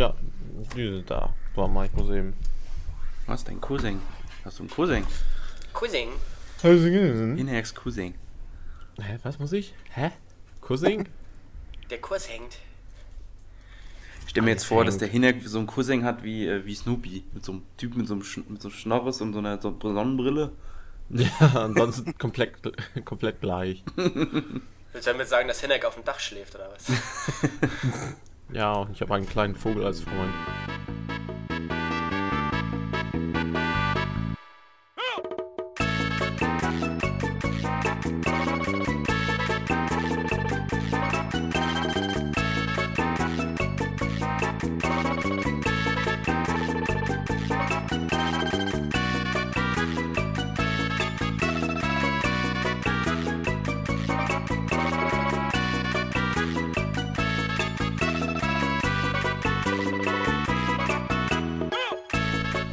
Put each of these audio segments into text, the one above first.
Ja, die sind da. War mein Cousin. Was, dein Cousin? Hast du einen Cousin? Cousin. Cousin? Inex Cousin. Hä, was muss ich? Hä? Cousin? Der Kurs hängt. Ich stell mir jetzt vor, dass der Hinek so einen Cousin hat wie, äh, wie Snoopy. Mit so einem Typ mit so einem, Sch mit so einem Schnorres und so einer, so einer Sonnenbrille. Ja, ansonsten komplett, komplett gleich. Willst du damit sagen, dass Hinek auf dem Dach schläft oder was? Ja, und ich habe einen kleinen Vogel als Freund.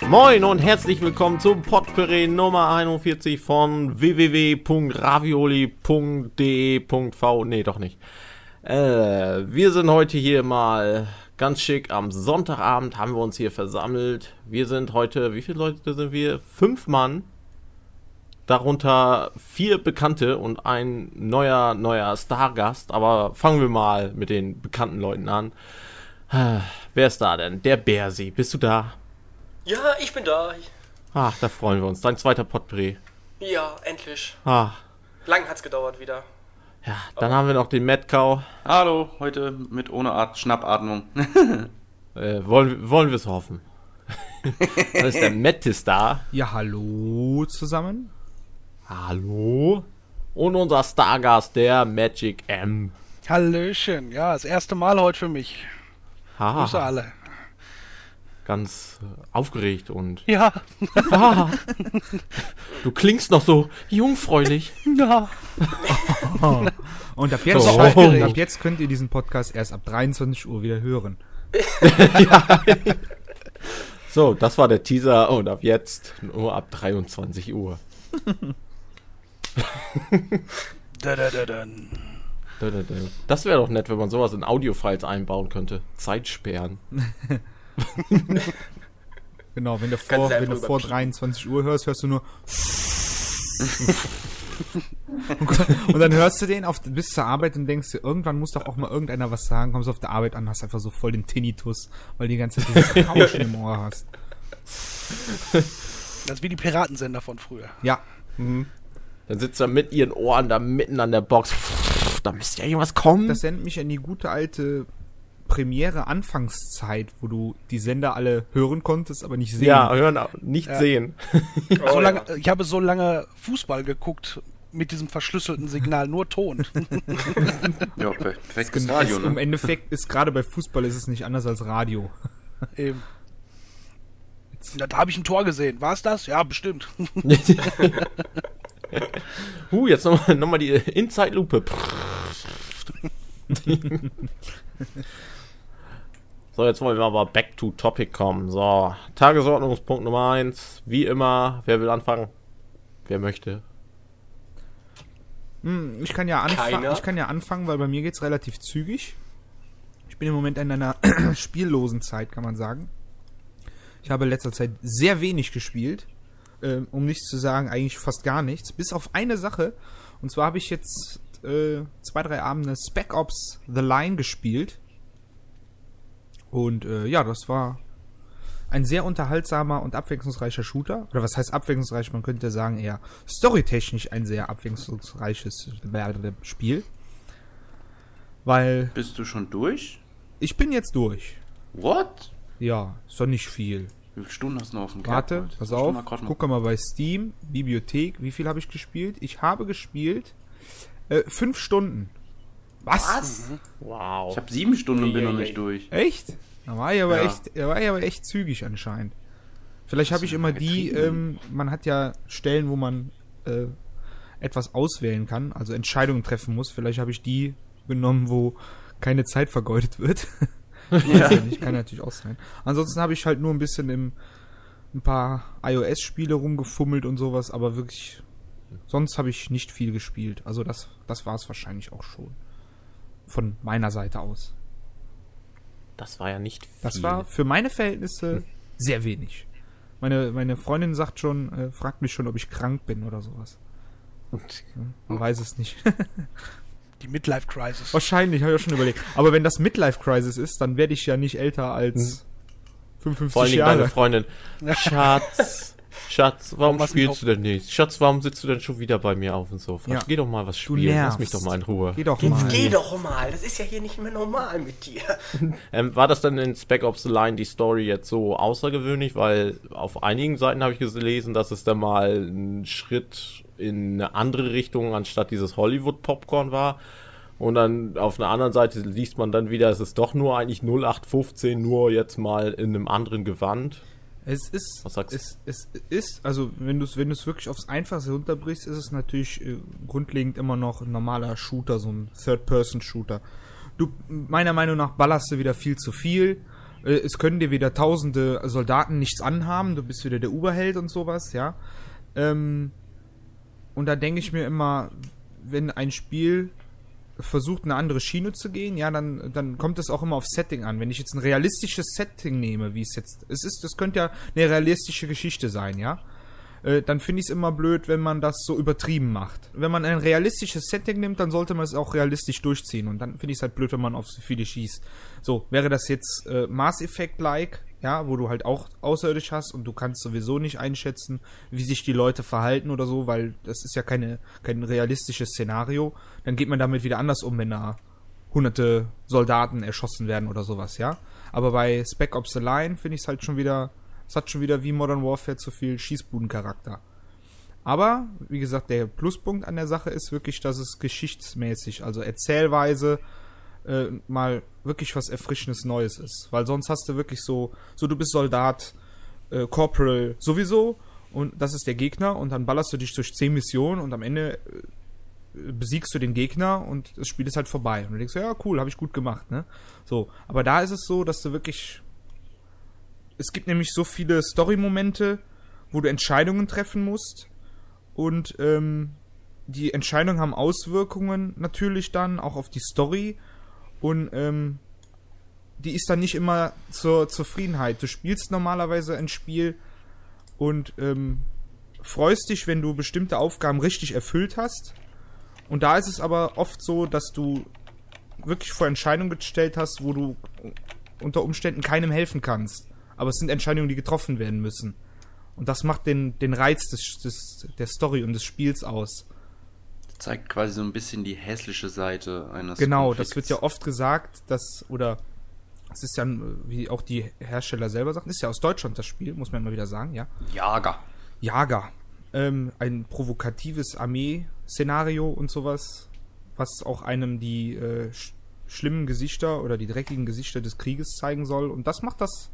Moin und herzlich willkommen zum Potpourri Nummer 41 von www.ravioli.de.v. Nee, doch nicht. Äh, wir sind heute hier mal ganz schick. Am Sonntagabend haben wir uns hier versammelt. Wir sind heute, wie viele Leute sind wir? Fünf Mann. Darunter vier Bekannte und ein neuer, neuer Stargast. Aber fangen wir mal mit den bekannten Leuten an. Äh, Wer ist da denn? Der Bersi. Bist du da? Ja, ich bin da. Ach, da freuen wir uns. Dein zweiter Potpourri. Ja, endlich. Ah, Lang hat's gedauert wieder. ja. Dann haben wir noch den Metcow. Hallo, heute mit ohne Art Schnappatmung. Äh, wollen, wollen wir es hoffen. Dann ist der Mettis da. Ja, hallo zusammen. Hallo. Und unser Stargast, der Magic M. Hallöchen, ja, das erste Mal heute für mich. Grüße Haha, alle. Ganz aufgeregt und Ja, ah, du klingst noch so jungfräulich. ja. Und ab jetzt, So. und ab jetzt könnt ihr diesen Podcast erst ab 23 Uhr wieder hören. So, das war der Teaser und ab jetzt nur ab 23 Uhr. Da, da, da, dann. Das wäre doch nett, wenn man sowas in Audiofiles einbauen könnte. Zeitsperren. Genau, wenn du vor, du wenn du vor überpiepen. 23 Uhr hörst, hörst du nur. und dann hörst du den auf, bis zur Arbeit und denkst dir, irgendwann muss doch auch mal irgendeiner was sagen. Kommst auf der Arbeit an, hast einfach so voll den Tinnitus, weil du die ganze Zeit dieses Rauschen im Ohr hast. Das ist wie die Piratensender von früher. Ja, Dann sitzt er mit ihren Ohren da mitten an der Box. Da müsste ja irgendwas kommen. das sendet mich an die gute alte Premiere Anfangszeit, wo du die Sender alle hören konntest, aber nicht sehen. ja, hören, nicht Ja. sehen. Oh, so lange, ich habe so lange Fußball geguckt mit diesem verschlüsselten Signal, nur Ton. ja, per- perfektes Ist, Radio, Im ne? Endeffekt ist gerade bei Fußball ist es nicht anders als Radio. Eben. Ja, da habe ich ein Tor gesehen. War es das? Ja, bestimmt. huh, jetzt nochmal noch mal die Inside-Lupe. So, jetzt wollen wir aber back to topic kommen. So, Tagesordnungspunkt Nummer 1. Wie immer, wer will anfangen? Wer möchte? Hm, Ich kann ja anfangen, ich kann ja anfangen, weil bei mir geht's relativ zügig. Ich bin im Moment in einer spiellosen Zeit, kann man sagen. Ich habe in letzter Zeit sehr wenig gespielt, ähm, um nichts zu sagen, eigentlich fast gar nichts, bis auf eine Sache. Und zwar habe ich jetzt äh, zwei, drei Abende Spec Ops The Line gespielt. Und äh, ja, das war ein sehr unterhaltsamer und abwechslungsreicher Shooter. Oder was heißt abwechslungsreich? Man könnte sagen eher storytechnisch ein sehr abwechslungsreiches Spiel. Weil Bist du schon durch? ich bin jetzt durch. What? Ja, ist doch nicht viel. Wie viele Stunden hast du noch auf dem Warte, Kerbholz? pass auf. Guck mal bei Steam, Bibliothek. Wie viel habe ich gespielt? Ich habe gespielt äh, fünf Stunden. Was? Wow. Ich habe sieben Stunden und bin noch nicht durch. Echt? Da war ich aber Ja. echt, da war ich aber echt zügig anscheinend. Vielleicht habe ich immer die, ähm, man hat ja Stellen, wo man äh, etwas auswählen kann, also Entscheidungen treffen muss. Vielleicht habe ich die genommen, wo keine Zeit vergeudet wird. Ja. Ich kann natürlich auch sein. Ansonsten habe ich halt nur ein bisschen im ein paar iOS-Spiele rumgefummelt und sowas, aber wirklich sonst habe ich nicht viel gespielt. Also das, das war es wahrscheinlich auch schon. Von meiner Seite aus. Das war ja nicht viel. Das war für meine Verhältnisse sehr wenig. Meine, meine Freundin sagt schon, äh, fragt mich schon, ob ich krank bin oder sowas. Man weiß es nicht. Die Midlife Crisis. Wahrscheinlich, habe ich auch schon überlegt. Aber wenn das Midlife Crisis ist, dann werde ich ja nicht älter als 55 Vor allen Dingen deine Jahre. Freundin. Schatz, Schatz, warum Warum spielst du denn nicht? Schatz, warum sitzt du denn schon wieder bei mir auf dem Sofa? Ja. Geh doch mal was spielen. Lass nervst. mich doch mal in Ruhe. Geh doch Jetzt mal. geh doch mal, das ist ja hier nicht mehr normal mit dir. Ähm, war das dann in Spec Ops The Line die Story jetzt so außergewöhnlich? Weil auf einigen Seiten habe ich gelesen, dass es dann mal ein Schritt in eine andere Richtung anstatt dieses Hollywood-Popcorn war. Und dann auf einer anderen Seite liest man dann wieder, es ist doch nur eigentlich 0815, nur jetzt mal in einem anderen Gewand. Es ist, Was sagst es, es ist, also wenn du es wenn du's wirklich aufs Einfachste runterbrichst, ist es natürlich äh, grundlegend immer noch ein normaler Shooter, so ein Third-Person-Shooter. Du, meiner Meinung nach, ballerst du wieder viel zu viel. Äh, es können dir wieder tausende Soldaten nichts anhaben, du bist wieder der Oberheld und sowas, ja. Ähm, und da denke ich mir immer, wenn ein Spiel versucht, eine andere Schiene zu gehen, ja, dann, dann kommt es auch immer auf Setting an. Wenn ich jetzt ein realistisches Setting nehme, wie es jetzt, es ist, das könnte ja eine realistische Geschichte sein, ja, äh, dann finde ich es immer blöd, wenn man das so übertrieben macht. Wenn man ein realistisches Setting nimmt, dann sollte man es auch realistisch durchziehen und dann finde ich es halt blöd, wenn man auf so viele schießt. So, wäre das jetzt äh, Mass Effect-like, ja, wo du halt auch außerirdisch hast und du kannst sowieso nicht einschätzen, wie sich die Leute verhalten oder so, weil das ist ja keine, kein realistisches Szenario, dann geht man damit wieder anders um, wenn da hunderte Soldaten erschossen werden oder sowas, ja. Aber bei Spec Ops The Line finde ich es halt schon wieder, es hat schon wieder wie Modern Warfare zu viel Schießbudencharakter. Aber, wie gesagt, der Pluspunkt an der Sache ist wirklich, dass es geschichtsmäßig, also erzählweise, äh, mal wirklich was Erfrischendes Neues ist. Weil sonst hast du wirklich so, so du bist Soldat, äh, Corporal sowieso und das ist der Gegner und dann ballerst du dich durch 10 Missionen und am Ende äh, besiegst du den Gegner und das Spiel ist halt vorbei. Und du denkst, ja, cool, habe ich gut gemacht, ne? So, aber da ist es so, dass du wirklich. Es gibt nämlich so viele Story-Momente, wo du Entscheidungen treffen musst. Und ähm, die Entscheidungen haben Auswirkungen natürlich dann auch auf die Story. Und ähm, die ist dann nicht immer zur Zufriedenheit. Du spielst normalerweise ein Spiel und ähm, freust dich, wenn du bestimmte Aufgaben richtig erfüllt hast. Und da ist es aber oft so, dass du wirklich vor Entscheidungen gestellt hast, wo du unter Umständen keinem helfen kannst. Aber es sind Entscheidungen, die getroffen werden müssen. Und das macht den, den Reiz des, des, der Story und des Spiels aus. Zeigt quasi so ein bisschen die hässliche Seite eines Genau, Konflikts. das wird ja oft gesagt, dass, oder es ist ja, wie auch die Hersteller selber sagen, ist ja aus Deutschland das Spiel, muss man mal wieder sagen, ja. Jager. Jager. Ähm, ein provokatives Armee-Szenario und sowas, was auch einem die äh, sch schlimmen Gesichter oder die dreckigen Gesichter des Krieges zeigen soll. Und das macht das,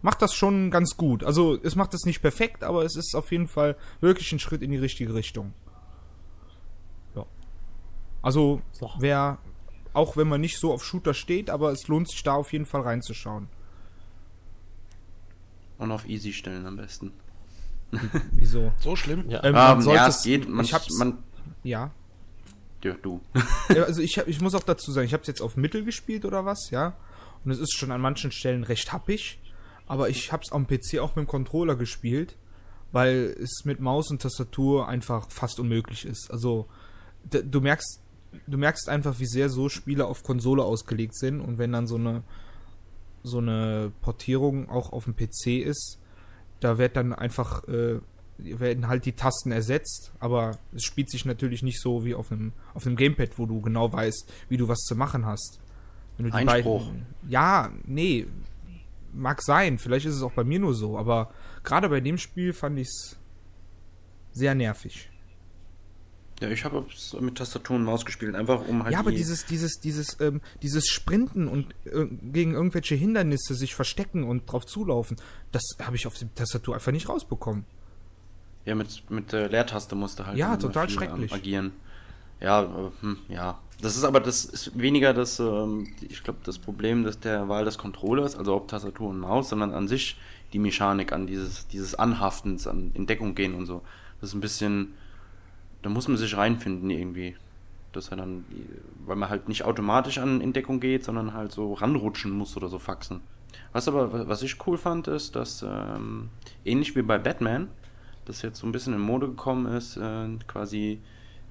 macht das schon ganz gut. Also es macht das nicht perfekt, aber es ist auf jeden Fall wirklich ein Schritt in die richtige Richtung. Also So. wer, auch wenn man nicht so auf Shooter steht, aber es lohnt sich da auf jeden Fall reinzuschauen. Und auf easy stellen am besten. Wieso? So schlimm? Ja. Ähm, Ähm, sollte ja, es- geht. Man, ich hab's- man, Ja. ja, du. Also ich, hab, ich muss auch dazu sagen, ich habe es jetzt auf Mittel gespielt oder was, ja. Und es ist schon an manchen Stellen recht happig. Aber ich habe es am PC auch mit dem Controller gespielt, weil es mit Maus und Tastatur einfach fast unmöglich ist. Also du merkst, du merkst einfach, wie sehr so Spiele auf Konsole ausgelegt sind. Und wenn dann so eine so eine Portierung auch auf dem PC ist, da wird dann einfach äh, werden halt die Tasten ersetzt, aber es spielt sich natürlich nicht so wie auf einem auf einem Gamepad, wo du genau weißt, wie du was zu machen hast. Wenn du die Einspruch. beiden- ja, nee, mag sein, vielleicht ist es auch bei mir nur so, aber gerade bei dem Spiel fand ich es sehr nervig. Ja, ich habe es mit Tastatur und Maus gespielt, einfach um halt Ja, aber die- dieses, dieses, dieses, ähm, dieses Sprinten und äh, gegen irgendwelche Hindernisse sich verstecken und drauf zulaufen, das habe ich auf der Tastatur einfach nicht rausbekommen. Ja, mit, mit der Leertaste musste halt Ja, total viel, schrecklich. ähm, agieren. Ja, äh, hm, ja. Das ist aber das ist weniger das, ähm, ich glaube, das Problem des, der Wahl des Controllers, also ob Tastatur und Maus, sondern an sich die Mechanik, an dieses, dieses Anhaftens, an Entdeckung gehen und so. Das ist ein bisschen, da muss man sich reinfinden irgendwie. dass er dann, weil man halt nicht automatisch an Entdeckung geht, sondern halt so ranrutschen muss oder so faxen. Was aber, was ich cool fand, ist, dass ähm, ähnlich wie bei Batman, das jetzt so ein bisschen in Mode gekommen ist, äh, quasi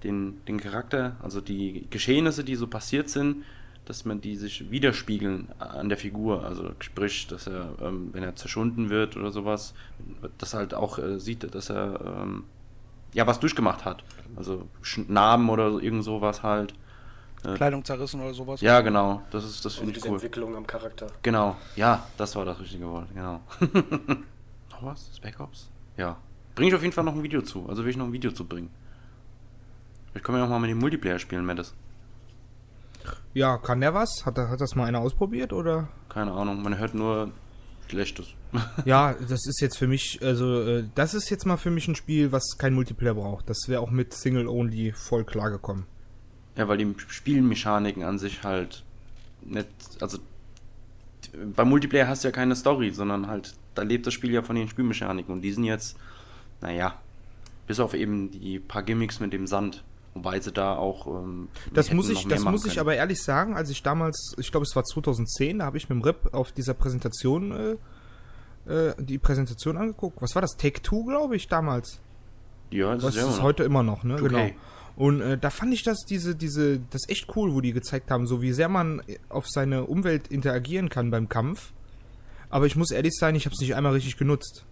den, den Charakter, also die Geschehnisse, die so passiert sind, dass man die sich widerspiegeln an der Figur. Also sprich, dass er, ähm, wenn er zerschunden wird oder sowas, dass er halt auch äh, sieht, dass er ähm, ja was durchgemacht hat. Also Narben oder irgend sowas halt. Äh, Kleidung zerrissen oder sowas. Ja, genau. Das ist das finde ich cool. Entwicklung am Charakter. Genau. Ja, das war das richtige Wort. Genau. noch was? Spec Ops? Ja. Bringe ich auf jeden Fall noch ein Video zu. Also will ich noch ein Video zu bringen. Ich komme ja auch mal mit dem Multiplayer spielen, Mattes. Ja, kann der was? Hat, hat das mal einer ausprobiert oder? Keine Ahnung, man hört nur Schlechtes. ja, das ist jetzt für mich, also äh, das ist jetzt mal für mich ein Spiel, was kein Multiplayer braucht. Das wäre auch mit Single Only voll klar gekommen. Ja, weil die Spielmechaniken an sich halt nicht, also beim Multiplayer hast du ja keine Story, sondern halt, da lebt das Spiel ja von den Spielmechaniken und die sind jetzt, naja, bis auf eben die paar Gimmicks mit dem Sand. Wobei sie da auch. Ähm, das muss ich, das muss ich aber ehrlich sagen, als ich damals, ich glaube, es war 2010, da habe ich mit dem Rip auf dieser Präsentation äh, äh, die Präsentation angeguckt. Was war das? Take Two, glaube ich, damals. Ja, das, das ist, ist heute immer noch, ne? Okay. Genau. Und äh, da fand ich das, diese, diese, das echt cool, wo die gezeigt haben, so wie sehr man auf seine Umwelt interagieren kann beim Kampf. Aber ich muss ehrlich sein, ich habe es nicht einmal richtig genutzt.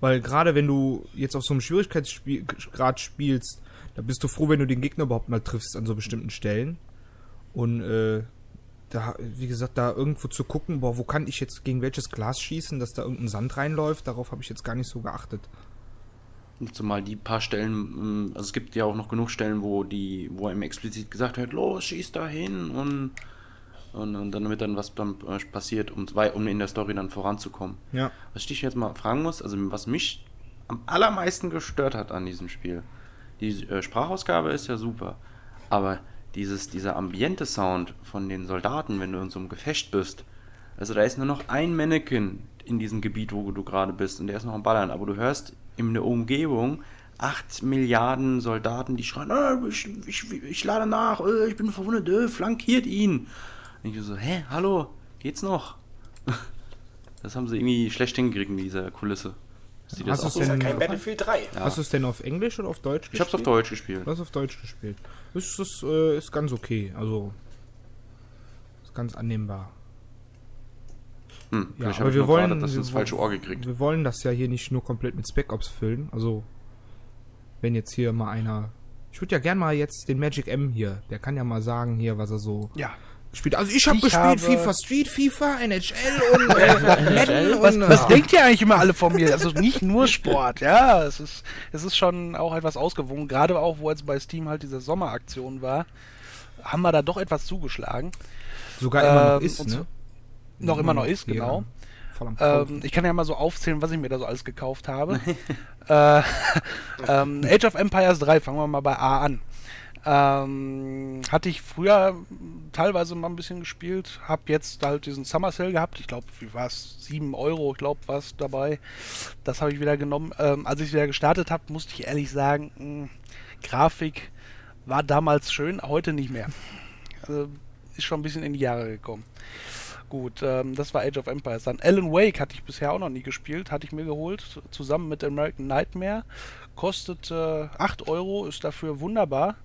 Weil gerade wenn du jetzt auf so einem Schwierigkeitsgrad spielst, da bist du froh, wenn du den Gegner überhaupt mal triffst an so bestimmten Stellen. Und äh, da, wie gesagt, da irgendwo zu gucken, boah, wo kann ich jetzt gegen welches Glas schießen, dass da irgendein Sand reinläuft, darauf habe ich jetzt gar nicht so geachtet. Zumal die paar Stellen, mm, also es gibt ja auch noch genug Stellen, wo die, wo ihm explizit gesagt wird, los, schieß da hin und, und, und dann damit dann was dann äh, passiert, um, um in der Story dann voranzukommen. Ja. Was ich dich jetzt mal fragen muss, also was mich am allermeisten gestört hat an diesem Spiel, die äh, Sprachausgabe ist ja super, aber dieses, dieser Ambiente-Sound von den Soldaten, wenn du in so einem Gefecht bist, also da ist nur noch ein Mannequin in diesem Gebiet, wo du gerade bist, und der ist noch am Ballern, aber du hörst in der Umgebung 8 Milliarden Soldaten, die schreien, oh, ich, ich, ich lade nach, oh, ich bin verwundet, oh, flankiert ihn. Und ich so, hä, hallo, geht's noch? Das haben sie irgendwie schlecht hingekriegt in dieser Kulisse. Sieht das Hast du denn kein Battlefield 3. Ja. Hast du es denn auf Englisch oder auf Deutsch gespielt? Ich hab's auf Deutsch gespielt. Du hast auf Deutsch gespielt. Ist, ist, äh, ist ganz okay. Also ist ganz annehmbar. Hm, ja, aber wir wollen das ins falsche Ohr gekriegt. Wir wollen das ja hier nicht nur komplett mit Spec Ops füllen. Also wenn jetzt hier mal einer ich würde ja gern mal jetzt den Magic M hier, der kann ja mal sagen hier, was er so ja gespielt. Also ich, hab ich gespielt habe FIFA Street, FIFA, NHL und äh, Madden und was, was denkt ihr eigentlich immer alle von mir? Also nicht nur Sport, ja, es ist es ist schon auch etwas ausgewogen, gerade auch wo jetzt bei Steam halt diese Sommeraktion war, haben wir da doch etwas zugeschlagen. Sogar immer ähm, noch ist, ne? Noch immer noch ist, genau. Ähm, ich kann ja mal so aufzählen, was ich mir da so alles gekauft habe. äh, ähm, Age of Empires 3, fangen wir mal bei A an. Ähm, hatte ich früher teilweise mal ein bisschen gespielt, hab jetzt halt diesen Summer Sale gehabt. Ich glaube, wie war es? 7 Euro, ich glaube, war es dabei. Das habe ich wieder genommen. Ähm, als ich wieder gestartet habe, musste ich ehrlich sagen, mh, hm, Grafik war damals schön, heute nicht mehr. Also, ist schon ein bisschen in die Jahre gekommen. Gut, ähm, das war Age of Empires. Dann Alan Wake hatte ich bisher auch noch nie gespielt, hatte ich mir geholt, zusammen mit American Nightmare. Kostet äh, 8 Euro, ist dafür wunderbar.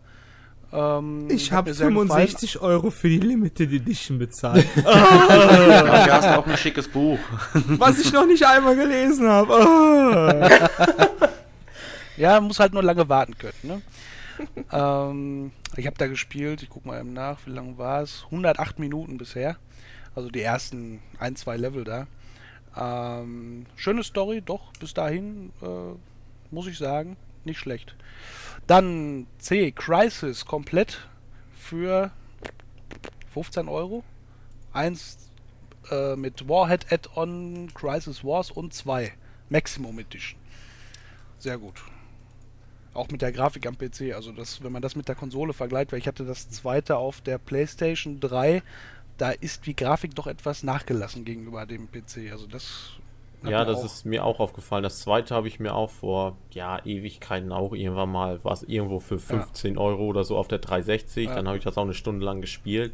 Ähm, ich habe 65 Euro für die Limited Edition bezahlt. oh. Dafür hast du auch ein schickes Buch. Was ich noch nicht einmal gelesen habe. Oh. ja, muss halt nur lange warten können. Ne? ähm, ich habe da gespielt, ich gucke mal eben nach, wie lange war es? 108 Minuten bisher. Also die ersten ein, zwei Level da. Ähm, schöne Story, doch, bis dahin, äh, muss ich sagen, nicht schlecht. Dann C, Crisis komplett für 15 Euro. Eins äh, mit Warhead Add-on, Crisis Wars und zwei Maximum Edition. Sehr gut. Auch mit der Grafik am PC. Also das, wenn man das mit der Konsole vergleicht, weil ich hatte das zweite auf der PlayStation 3, da ist die Grafik doch etwas nachgelassen gegenüber dem PC. Also das ja, das auch. ist mir auch aufgefallen. Das zweite habe ich mir auch vor, ja, Ewigkeiten auch irgendwann mal, war es irgendwo für 15 ja. Euro oder so auf der 360. Ja. Dann habe ich das auch eine Stunde lang gespielt.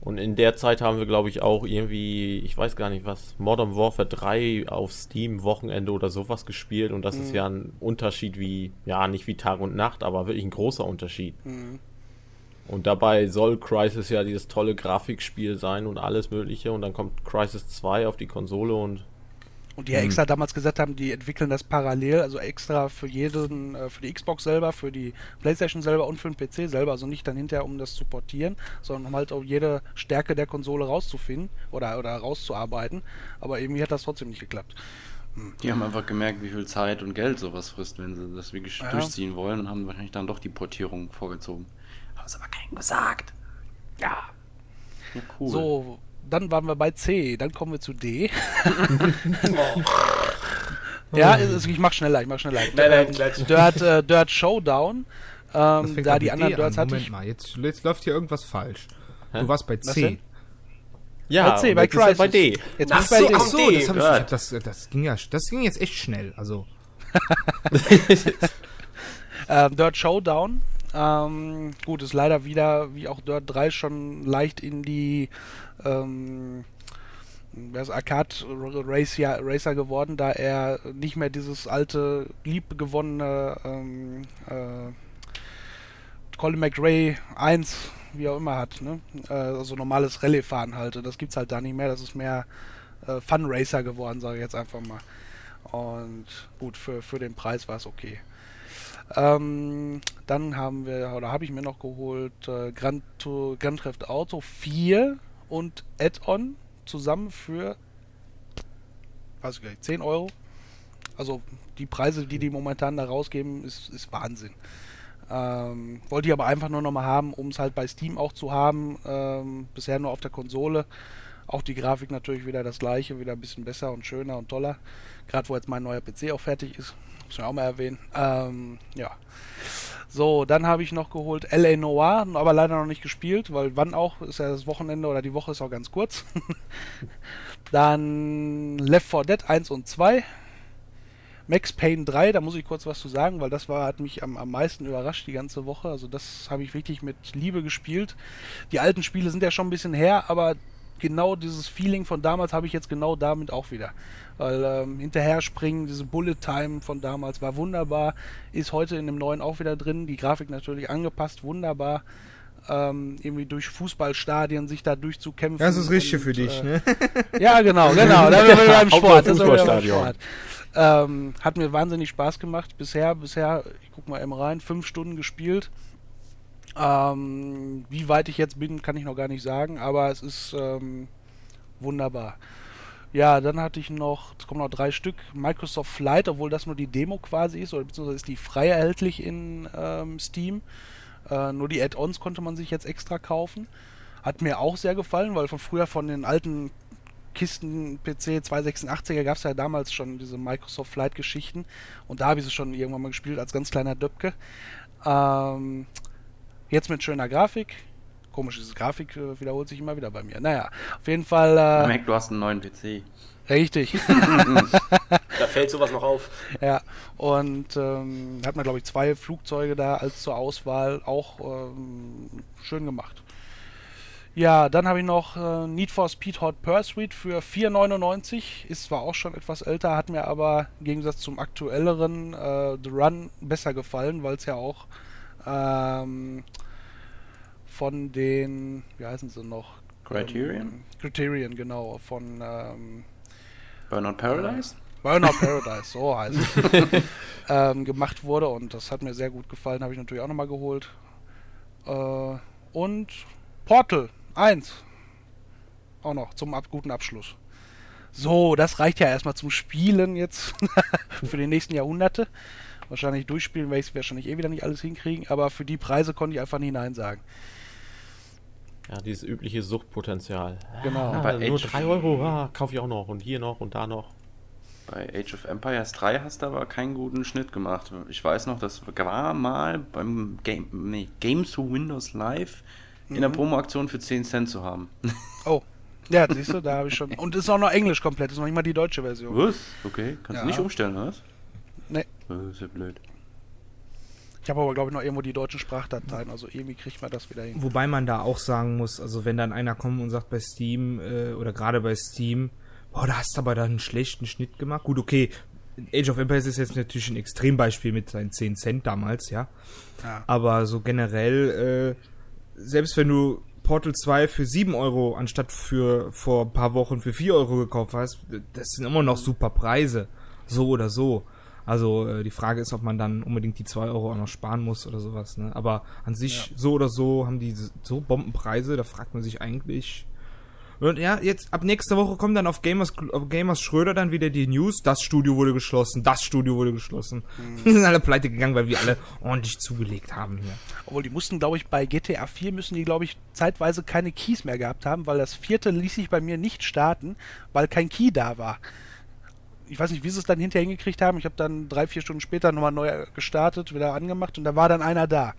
Und in der Zeit haben wir, glaube ich, auch irgendwie, ich weiß gar nicht was, Modern Warfare 3 auf Steam Wochenende oder sowas gespielt. Und das mhm. ist ja ein Unterschied wie, ja, nicht wie Tag und Nacht, aber wirklich ein großer Unterschied. Mhm. Und dabei soll Crisis ja dieses tolle Grafikspiel sein und alles Mögliche. Und dann kommt Crisis 2 auf die Konsole und und die ja extra damals gesagt haben, die entwickeln das parallel, also extra für jeden, äh, für die Xbox selber, für die Playstation selber und für den PC selber, also nicht dann hinterher, um das zu portieren, sondern um halt auch jede Stärke der Konsole rauszufinden oder, oder rauszuarbeiten. Aber irgendwie hat das trotzdem nicht geklappt. Hm. Die haben einfach gemerkt, wie viel Zeit und Geld sowas frisst, wenn sie das wirklich ja. durchziehen wollen und haben wahrscheinlich dann doch die Portierung vorgezogen. Haben es aber keinem gesagt. Ja. ja cool. So, dann waren wir bei C, dann kommen wir zu D. ja, ich mach schneller, ich mach schneller. Nein, nein, gleich. Dirt, äh, Dirt Showdown. Ähm, da die anderen Dirts hatte ich. Mal, jetzt, jetzt läuft hier irgendwas falsch. Hä? Du warst bei C. Ja, bei C, bei Crisis. bei D. Jetzt Ach so, bei D. Ach so, das, hab ich, das, das, ging ja, das ging jetzt echt schnell. Also. ähm, Dirt Showdown. Ähm, gut, ist leider wieder, wie auch Dirt 3, schon leicht in die ähm, Arcade Racer, Racer geworden, da er nicht mehr dieses alte, liebgewonnene ähm, äh, Colin McRae 1, wie auch immer hat, ne? Äh, also normales Rallye-Fahren halt. Das gibt's halt da nicht mehr. Das ist mehr äh, Fun Racer geworden, sage ich jetzt einfach mal. Und gut, für, für den Preis war es okay. Ähm, dann haben wir, oder habe ich mir noch geholt, äh, Grand, Grand Theft Auto 4 und Add-on zusammen für weiß ich gar nicht, 10 Euro. Also die Preise, die die momentan da rausgeben, ist, ist Wahnsinn. Ähm, wollte ich aber einfach nur nochmal haben, um es halt bei Steam auch zu haben. Ähm, bisher nur auf der Konsole. Auch die Grafik natürlich wieder das gleiche, wieder ein bisschen besser und schöner und toller. Gerade wo jetzt mein neuer PC auch fertig ist. Muss man auch mal erwähnen. Ähm, ja. So, dann habe ich noch geholt LA Noir, aber leider noch nicht gespielt, weil wann auch, ist ja das Wochenende oder die Woche ist auch ganz kurz. dann Left 4 Dead 1 und 2. Max Payne 3, da muss ich kurz was zu sagen, weil das war, hat mich am, am meisten überrascht die ganze Woche. Also das habe ich wirklich mit Liebe gespielt. Die alten Spiele sind ja schon ein bisschen her, aber genau dieses Feeling von damals habe ich jetzt genau damit auch wieder. Weil ähm, hinterher springen, diese Bullet Time von damals war wunderbar, ist heute in dem neuen auch wieder drin. Die Grafik natürlich angepasst, wunderbar. Ähm, irgendwie durch Fußballstadien sich da durchzukämpfen. Das ist richtig und, für dich, äh, ne? Ja, genau, genau. Da sind wir beim Sport. Das Sport. Ähm, hat mir wahnsinnig Spaß gemacht. Bisher, bisher, ich guck mal eben rein, fünf Stunden gespielt. Ähm, wie weit ich jetzt bin, kann ich noch gar nicht sagen, aber es ist ähm, wunderbar. Ja, dann hatte ich noch, es kommen noch drei Stück, Microsoft Flight, obwohl das nur die Demo quasi ist, oder beziehungsweise ist die frei erhältlich in ähm, Steam. Äh, nur die Add-ons konnte man sich jetzt extra kaufen. Hat mir auch sehr gefallen, weil von früher von den alten Kisten PC 286er gab es ja damals schon diese Microsoft Flight Geschichten und da habe ich sie schon irgendwann mal gespielt als ganz kleiner Döpke. Ähm, Jetzt mit schöner Grafik. Komisch, diese Grafik äh, wiederholt sich immer wieder bei mir. Naja, auf jeden Fall. Äh, Mac, du hast einen neuen PC. Richtig. da fällt sowas noch auf. Ja, und ähm, hat man, glaube ich, zwei Flugzeuge da als zur Auswahl. Auch ähm, schön gemacht. Ja, dann habe ich noch äh, Need for Speed Hot Pursuit für 4,99. Ist zwar auch schon etwas älter, hat mir aber im Gegensatz zum aktuelleren äh, The Run besser gefallen, weil es ja auch ähm, von den, wie heißen sie noch? Criterion? Ähm, Criterion, genau, von ähm, Burnout Paradise? Äh, Burnout Paradise, so heißt es. ähm, gemacht wurde und das hat mir sehr gut gefallen, habe ich natürlich auch nochmal geholt. Äh, und Portal 1. Auch noch zum ab guten Abschluss. So, das reicht ja erstmal zum Spielen jetzt für die nächsten Jahrhunderte. Wahrscheinlich durchspielen werde ich es wahrscheinlich eh wieder nicht alles hinkriegen, aber für die Preise konnte ich einfach nicht Nein sagen. Ja, dieses übliche Suchtpotenzial. Genau. Ah, bei nur 3 Euro, ah, kaufe ich auch noch und hier noch und da noch. Bei Age of Empires 3 hast du aber keinen guten Schnitt gemacht. Ich weiß noch, das war mal beim Game, nee, Games to Windows Live in der mhm. Promo-Aktion für 10 Cent zu haben. Oh. Ja, siehst du, da habe ich schon. Und ist auch noch Englisch komplett, ist noch nicht mal die deutsche Version. Was? Okay, kannst Ja. du nicht umstellen, oder was? Das ist ja blöd. Ich habe aber, glaube ich, noch irgendwo die deutschen Sprachdateien, also irgendwie kriegt man das wieder hin. Wobei man da auch sagen muss, also wenn dann einer kommt und sagt bei Steam, äh, oder gerade bei Steam, boah, da hast du aber dann einen schlechten Schnitt gemacht. Gut, okay, Age of Empires ist jetzt natürlich ein Extrembeispiel mit seinen 10 Cent damals, ja. Ja. Aber so generell, äh, selbst wenn du Portal 2 für 7 Euro anstatt für vor ein paar Wochen für 4 Euro gekauft hast, das sind immer noch super Preise. So oder so. Also äh, die Frage ist, ob man dann unbedingt die 2 Euro auch noch sparen muss oder sowas. Ne? Aber an sich, so oder so, haben die so Bombenpreise, da fragt man sich eigentlich. Und ja, jetzt ab nächster Woche kommen dann auf Gamers, auf Gamers Schröder dann wieder die News, das Studio wurde geschlossen, das Studio wurde geschlossen. Die sind alle pleite gegangen, weil wir alle ordentlich zugelegt haben hier. Obwohl, die mussten, glaube ich, bei GTA 4 müssen die, glaube ich, zeitweise keine Keys mehr gehabt haben, weil das vierte ließ sich bei mir nicht starten, weil kein Key da war. Ich weiß nicht, wie sie es dann hinterher hingekriegt haben. Ich habe dann drei, vier Stunden später nochmal neu gestartet, wieder angemacht und da war dann einer da.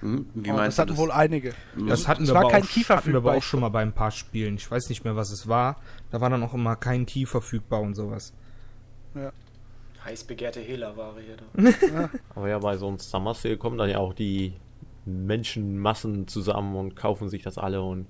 Hm? Wie Und meinst das du hatten wohl einige. Das hatten es wir, war aber kein auch, Key hatten wir aber auch schon mal bei ein paar Spielen. Ich weiß nicht mehr, was es war. Da war dann auch immer kein Key verfügbar und sowas. Heiß begehrte Hehlerware hier da. Aber ja, bei so einem Summer Sale kommen dann ja auch die Menschenmassen zusammen und kaufen sich das alle und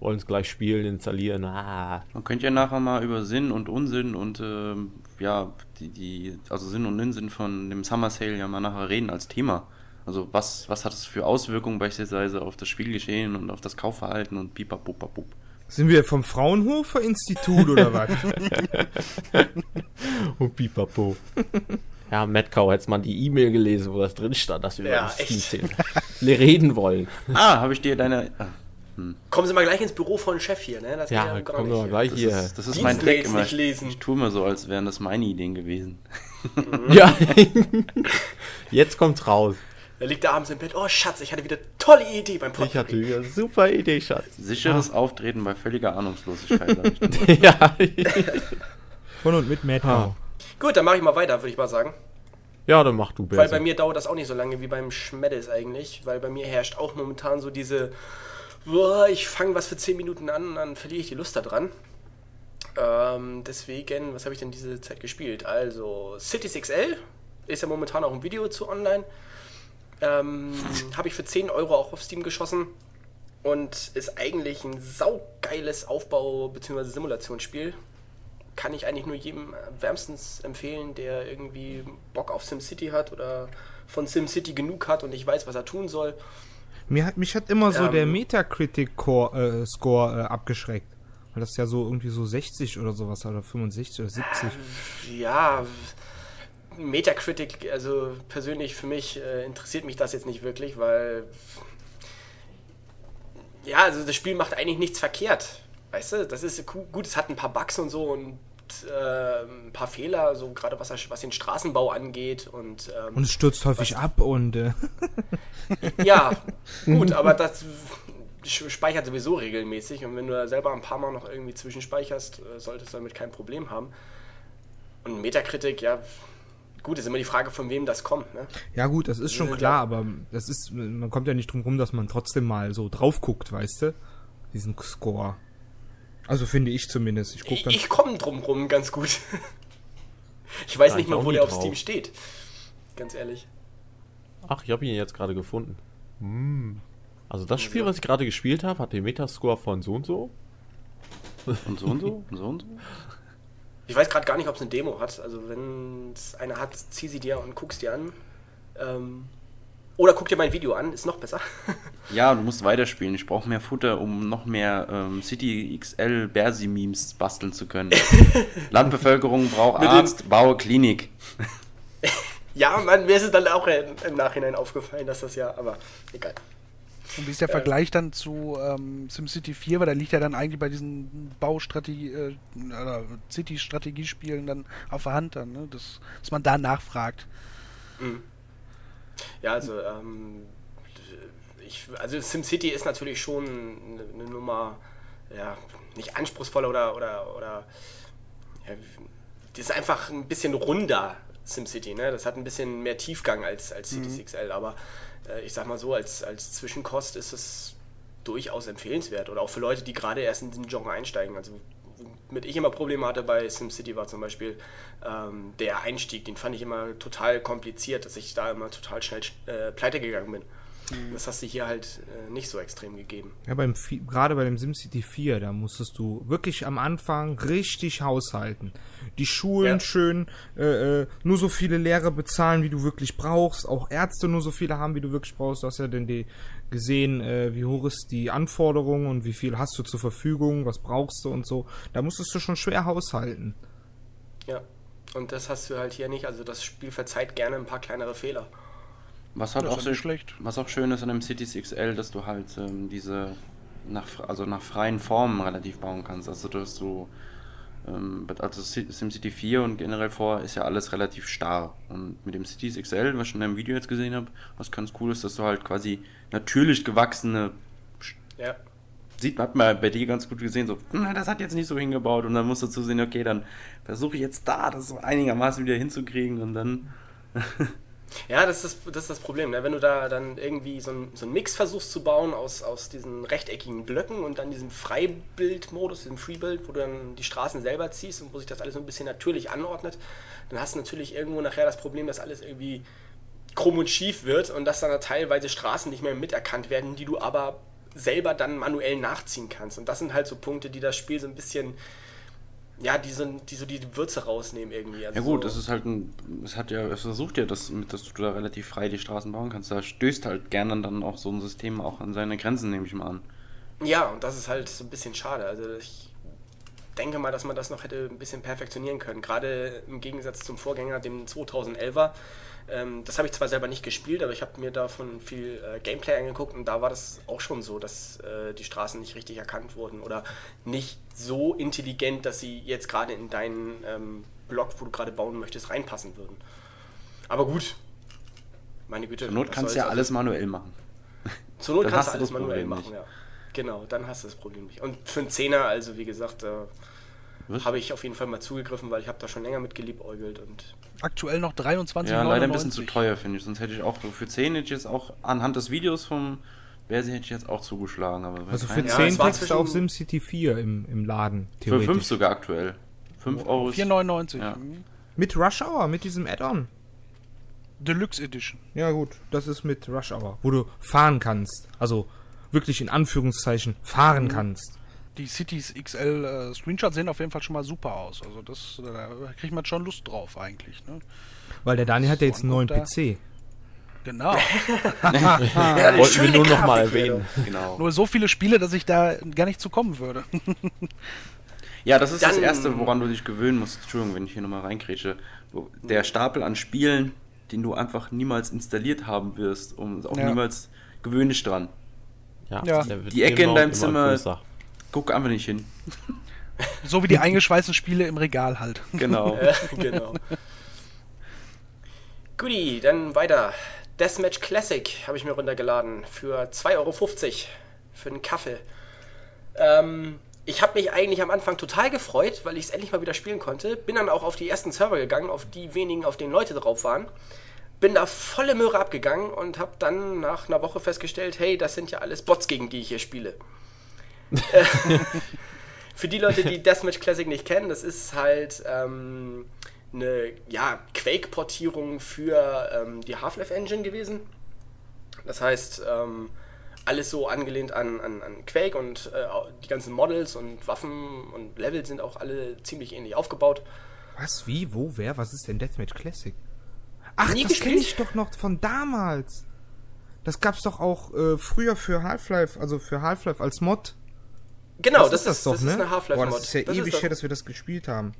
wollen es gleich spielen, installieren. Ah, Man könnte ja nachher mal über Sinn und Unsinn und ähm, ja, die, die, also Sinn und Unsinn von dem Summer Sale ja mal nachher reden als Thema. Also was, was hat es für Auswirkungen beispielsweise auf das Spielgeschehen und auf das Kaufverhalten und pipapupapup. Sind wir vom Fraunhofer Institut oder was? und pipapo. Ja, Metcow, hätte mal die E-Mail gelesen, wo das drin stand, dass wir Ja, über das reden wollen. Ah, habe ich dir deine. Ah, Kommen Sie mal gleich ins Büro von Chef hier, ne? Das Ja, gar kommen wir mal gleich das, hier. ist, das ist mein Trick immer. nicht lesen. Ich tue mir so, als wären das meine Ideen gewesen. Ja, jetzt kommt's raus. Er liegt da abends im Bett. Oh, Schatz, ich hatte wieder tolle Idee beim Ich Podcast. hatte eine super Idee, Schatz. Sicheres Auftreten bei völliger Ahnungslosigkeit. ich ja. Von und mit Matt. Ah. Gut, dann mache ich mal weiter, würde ich mal sagen. ja, dann mach du, Weil Berse. bei mir dauert das auch nicht so lange wie beim Schmeddels eigentlich, weil bei mir herrscht auch momentan so diese, boah, ich fange was für 10 Minuten an und dann verliere ich die Lust daran. Ähm, deswegen, was habe ich denn diese Zeit gespielt? Also, Cities XL ist ja momentan auch ein Video zu online. Ähm, habe ich für 10 Euro auch auf Steam geschossen und ist eigentlich ein saugeiles Aufbau- bzw. Simulationsspiel. Kann ich eigentlich nur jedem wärmstens empfehlen, der irgendwie Bock auf SimCity hat oder von SimCity genug hat und nicht weiß, was er tun soll. Mir hat, mich hat immer so Ähm. der Metacritic-Score äh, Score, äh, abgeschreckt. Weil das ja so irgendwie so 60 oder sowas hat, oder 65 oder 70. Ja, Metacritic, also persönlich für mich äh, interessiert mich das jetzt nicht wirklich, weil ja, also das Spiel macht eigentlich nichts verkehrt. Weißt du, das ist gu- gut, es hat ein paar Bugs und so und äh, ein paar Fehler, so gerade was, was den Straßenbau angeht und, ähm, Und es stürzt häufig ab und äh, ja, gut, aber das speichert sowieso regelmäßig und wenn du da selber ein paar Mal noch irgendwie zwischenspeicherst, äh, solltest du damit kein Problem haben. Und Metakritik, ja, gut, ist immer die Frage, von wem das kommt, ne? ja gut, das ist schon Ja. klar, aber das ist, man kommt ja nicht drum rum, dass man trotzdem mal so drauf guckt, weißt du? Diesen Score. Also finde ich zumindest. Ich Ich, ich komme drum rum ganz gut. ich weiß Ja, nicht ich mal, wo der auf drauf. Steam steht. Ganz ehrlich. Ach, ich habe ihn jetzt gerade gefunden. Hm. Also das Spiel, was ich gerade gespielt habe, hat den Metascore von so und so. Und so und so? Und so und so? Ich weiß gerade gar nicht, ob es eine Demo hat. Also wenn es eine hat, zieh sie dir und guck's dir an. Ähm, oder guck dir mein Video an, ist noch besser. Ja, du musst weiterspielen. Ich brauche mehr Futter, um noch mehr ähm, City XL Bersi-Memes basteln zu können. Landbevölkerung braucht Arzt, baue Klinik. ja, Mann, mir ist es dann auch im, im Nachhinein aufgefallen, dass das ja, aber egal. Und wie ist der Vergleich dann zu ähm, SimCity 4? Weil da liegt ja dann eigentlich bei diesen Baustrategie, äh, oder City-Strategiespielen dann auf der Hand dann, ne? dass, dass man da nachfragt. Ja, also, ähm, ich, also SimCity ist natürlich schon eine, Nummer, ja, nicht anspruchsvoller oder, oder, oder, ja, das ist einfach ein bisschen runder, SimCity, ne? Das hat ein bisschen mehr Tiefgang als, als Cities XL, aber äh, ich sag mal so, als, als Zwischenkost ist es durchaus empfehlenswert. Oder auch für Leute, die gerade erst in den Genre einsteigen. Also womit ich immer Probleme hatte bei SimCity war zum Beispiel ähm, der Einstieg. Den fand ich immer total kompliziert, dass ich da immer total schnell äh, pleite gegangen bin. Mhm. Das hast du hier halt äh, nicht so extrem gegeben. Ja, beim gerade bei dem SimCity 4, da musstest du wirklich am Anfang richtig haushalten. Die Schulen ja. schön äh, äh, nur so viele Lehrer bezahlen, wie du wirklich brauchst. Auch Ärzte nur so viele haben, wie du wirklich brauchst. Du hast ja denn die gesehen, äh, wie hoch ist die Anforderung und wie viel hast du zur Verfügung, was brauchst du und so. Da musstest du schon schwer haushalten. Ja, und das hast du halt hier nicht. Also das Spiel verzeiht gerne ein paar kleinere Fehler. Was halt auch so schlecht. Was auch schön ist an dem Cities XL, dass du halt ähm, diese nach, also nach freien Formen relativ bauen kannst. Also dass du also SimCity 4 und generell vor ist ja alles relativ starr. Und mit dem Cities XL, was ich in deinem Video jetzt gesehen habe, was ganz cool ist, dass du halt quasi natürlich gewachsene ja. Sieht man, hat man bei dir ganz gut gesehen, so, na, das hat jetzt nicht so hingebaut und dann musst du zusehen, okay, dann versuche ich jetzt da das so einigermaßen wieder hinzukriegen und dann Ja, das ist das, ist das Problem. Ne? Wenn du da dann irgendwie so, ein, so einen Mix versuchst zu bauen aus, aus diesen rechteckigen Blöcken und dann diesem Freibildmodus, diesem Freebild, wo du dann die Straßen selber ziehst und wo sich das alles so ein bisschen natürlich anordnet, dann hast du natürlich irgendwo nachher das Problem, dass alles irgendwie krumm und schief wird und dass dann da teilweise Straßen nicht mehr miterkannt werden, die du aber selber dann manuell nachziehen kannst. Und das sind halt so Punkte, die das Spiel so ein bisschen ja, die, sind, die so die Würze rausnehmen irgendwie. Also ja gut, so es ist halt ein, es hat ja, es versucht ja, dass, dass du da relativ frei die Straßen bauen kannst. Da stößt halt gerne dann auch so ein System auch an seine Grenzen, nehme ich mal an. Ja, und das ist halt so ein bisschen schade. Also ich denke mal, dass man das noch hätte ein bisschen perfektionieren können. Gerade im Gegensatz zum Vorgänger, dem 2011er, ähm, das habe ich zwar selber nicht gespielt, aber ich habe mir davon viel äh, Gameplay angeguckt und da war das auch schon so, dass äh, die Straßen nicht richtig erkannt wurden oder nicht so intelligent, dass sie jetzt gerade in deinen ähm, Block, wo du gerade bauen möchtest, reinpassen würden. Aber gut, meine Güte. Zur Not kannst du ja alles manuell machen. Zur Not kannst du alles manuell machen, ja. Genau, dann hast du das Problem nicht. Und für einen Zehner, also wie gesagt, äh, habe ich auf jeden Fall mal zugegriffen, weil ich habe da schon länger mit geliebäugelt und aktuell noch 23 Ja, leider ein bisschen zu teuer, finde ich. Sonst hätte ich auch für 10 hätte ich jetzt auch anhand des Videos vom Bersi hätte ich jetzt auch zugeschlagen. Aber also für 10 ja, kriegst du auch SimCity 4 im, im Laden, Für 5 sogar aktuell. 5 Euro. 4,99. Ja. Mit Rush Hour, mit diesem Add-on. Deluxe Edition. Ja gut, das ist mit Rush Hour, wo du fahren kannst. Also wirklich in Anführungszeichen fahren mhm. kannst die Cities XL äh, Screenshots sehen auf jeden Fall schon mal super aus. Also das, da kriegt man schon Lust drauf eigentlich. Ne? Weil der Daniel hat ja jetzt einen neuen PC. Genau. ja, Wollten wir nur noch mal erwähnen. Genau. Nur so viele Spiele, dass ich da gar nicht zu kommen würde. ja, das ist Dann, das Erste, woran du dich gewöhnen musst. Entschuldigung, wenn ich hier nochmal reinkrätsche. Der Stapel an Spielen, den du einfach niemals installiert haben wirst und auch ja. niemals gewöhn dich dran. Ja, ja. Die Ecke in deinem Zimmer, größer. Guck einfach nicht hin. So wie die eingeschweißten Spiele im Regal halt. Genau. genau. Guti, dann weiter. Deathmatch Classic habe ich mir runtergeladen für 2,50 Euro für einen Kaffee. Ähm, ich habe mich eigentlich am Anfang total gefreut, weil ich es endlich mal wieder spielen konnte. Bin dann auch auf die ersten Server gegangen, auf die wenigen, auf denen Leute drauf waren. Bin da volle Möhre abgegangen und habe dann nach einer Woche festgestellt, hey, das sind ja alles Bots, gegen die ich hier spiele. Für die Leute, die Deathmatch Classic nicht kennen, das ist halt ähm, eine ja, Quake-Portierung für ähm, die Half-Life Engine gewesen. Das heißt, ähm, alles so angelehnt an, an, an Quake und äh, die ganzen Models und Waffen und Level sind auch alle ziemlich ähnlich aufgebaut. Was, wie, wo, wer? Was ist denn Deathmatch Classic? Ach, Nie das kenne ich doch noch von damals. Das gab's doch auch äh, früher für Half-Life, also für Half-Life als Mod. Genau, das, das, ist, das, doch, das ne? ist eine Half-Life-Mod. Das ist ja das ewig her, dass wir das gespielt haben.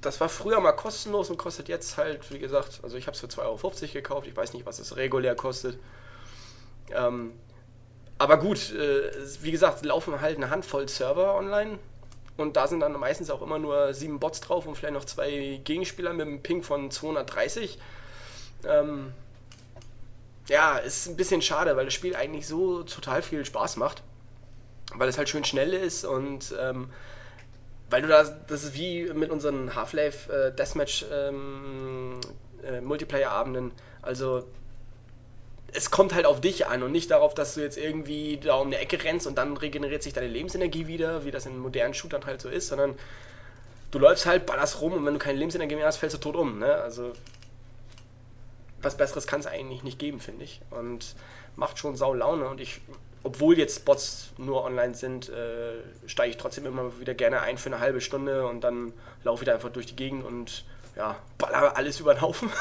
Das war früher mal kostenlos und kostet jetzt halt, wie gesagt, also ich habe es für 2,50 Euro gekauft. Ich weiß nicht, was es regulär kostet. Ähm, aber gut, äh, wie gesagt, laufen halt eine Handvoll Server online. Und da sind dann meistens auch immer nur sieben Bots drauf und vielleicht noch zwei Gegenspieler mit einem Ping von 230. Ähm, ja, ist ein bisschen schade, weil das Spiel eigentlich so total viel Spaß macht weil es halt schön schnell ist und ähm, weil du da, das ist wie mit unseren Half-Life äh, Deathmatch ähm, äh, Multiplayer-Abenden, also es kommt halt auf dich an und nicht darauf, dass du jetzt irgendwie da um eine Ecke rennst und dann regeneriert sich deine Lebensenergie wieder, wie das in modernen Shootern halt so ist, sondern du läufst halt, ballerst rum und wenn du keine Lebensenergie mehr hast, fällst du tot um. Ne? Also was Besseres kann es eigentlich nicht geben, finde ich. Und macht schon sau Laune und ich, obwohl jetzt Bots nur online sind, äh, steige ich trotzdem immer wieder gerne ein für eine halbe Stunde und dann laufe ich da einfach durch die Gegend und ja, baller alles über den Haufen.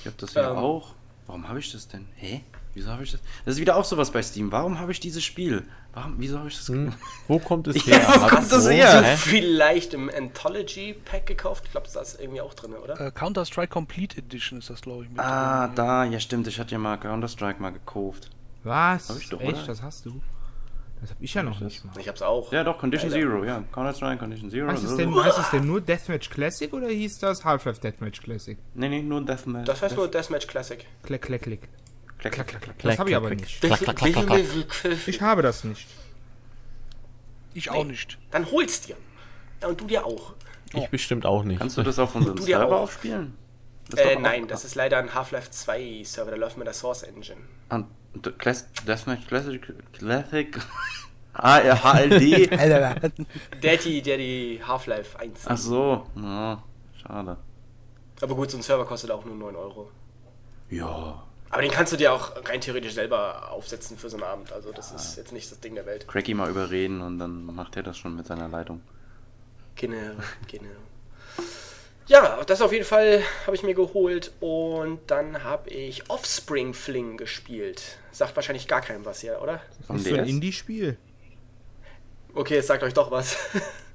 Ich hab das ja ähm, auch. Warum habe ich das denn? Hä? Wieso habe ich das? Das ist wieder auch sowas bei Steam. Warum habe ich dieses Spiel? Warum, wieso habe ich das? Hm. Wo kommt es her? Ja, wo kommt das her? Hä? Vielleicht im Anthology Pack gekauft. Ich glaube, das ist irgendwie auch drin, oder? Uh, Counter Strike Complete Edition ist das, glaube ich. ah, drin. da, ja stimmt. Ich hatte ja mal Counter Strike mal gekauft. Was? Hab ich doch, Echt? Oder? Das hast du? Das habe ich ja noch nicht mal. Ich hab's auch. Ja, doch, Condition Alter. Zero, ja. Counter-Strike, Condition Zero. Heißt es, denn, heißt es denn nur Deathmatch Classic oder hieß das Half-Life Deathmatch Classic? Nee, nee, nur Deathmatch. Das heißt nur Deathmatch Classic. Klick, klick, klick. Klick, klick, klick, klick. Das habe ich aber nicht. Ich habe das nicht. Ich auch nicht. Dann hol's dir. Ja, und du dir auch. Ich bestimmt auch nicht. Kannst du das auf unserem Server aufspielen? Äh, nein, das ist leider ein Half-Life 2 Server, der läuft mit der Source Engine. Deathmatch Classic. Classic. Ah, HLD. der die Half-Life 1. Ach so, ja, schade. Aber gut, so ein Server kostet auch nur 9 Euro. Ja. Aber den kannst du dir auch rein theoretisch selber aufsetzen für so einen Abend. Also das ist jetzt nicht das Ding der Welt. Cracky mal überreden und dann macht er das schon mit seiner Leitung. Genau, genau. Ja, das auf jeden Fall habe ich mir geholt und dann habe ich Offspring Fling gespielt. Sagt wahrscheinlich gar keinem was hier, oder? Das ist so ein Indie-Spiel. Okay, es sagt euch doch was.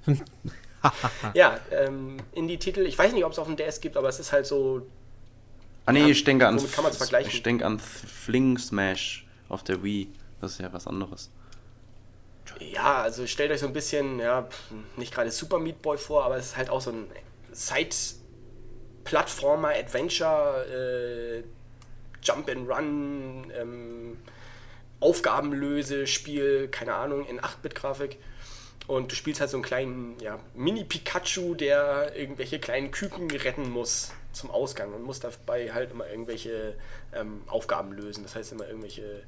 ja, ähm, Indie-Titel. Ich weiß nicht, ob es auf dem DS gibt, aber es ist halt so. Ah nee, ich denke an. Kann vergleichen? Ich denke an Fling Smash auf der Wii. Das ist ja was anderes. Ja, also stellt euch so ein bisschen, ja, nicht gerade Super Meat Boy vor, aber es ist halt auch so ein Side-Plattformer, Adventure, äh, Jump and Run, ähm, Aufgabenlöse-Spiel, keine Ahnung, in 8-Bit-Grafik. Und du spielst halt so einen kleinen ja, Mini-Pikachu, der irgendwelche kleinen Küken retten muss zum Ausgang und muss dabei halt immer irgendwelche ähm, Aufgaben lösen. Das heißt immer irgendwelche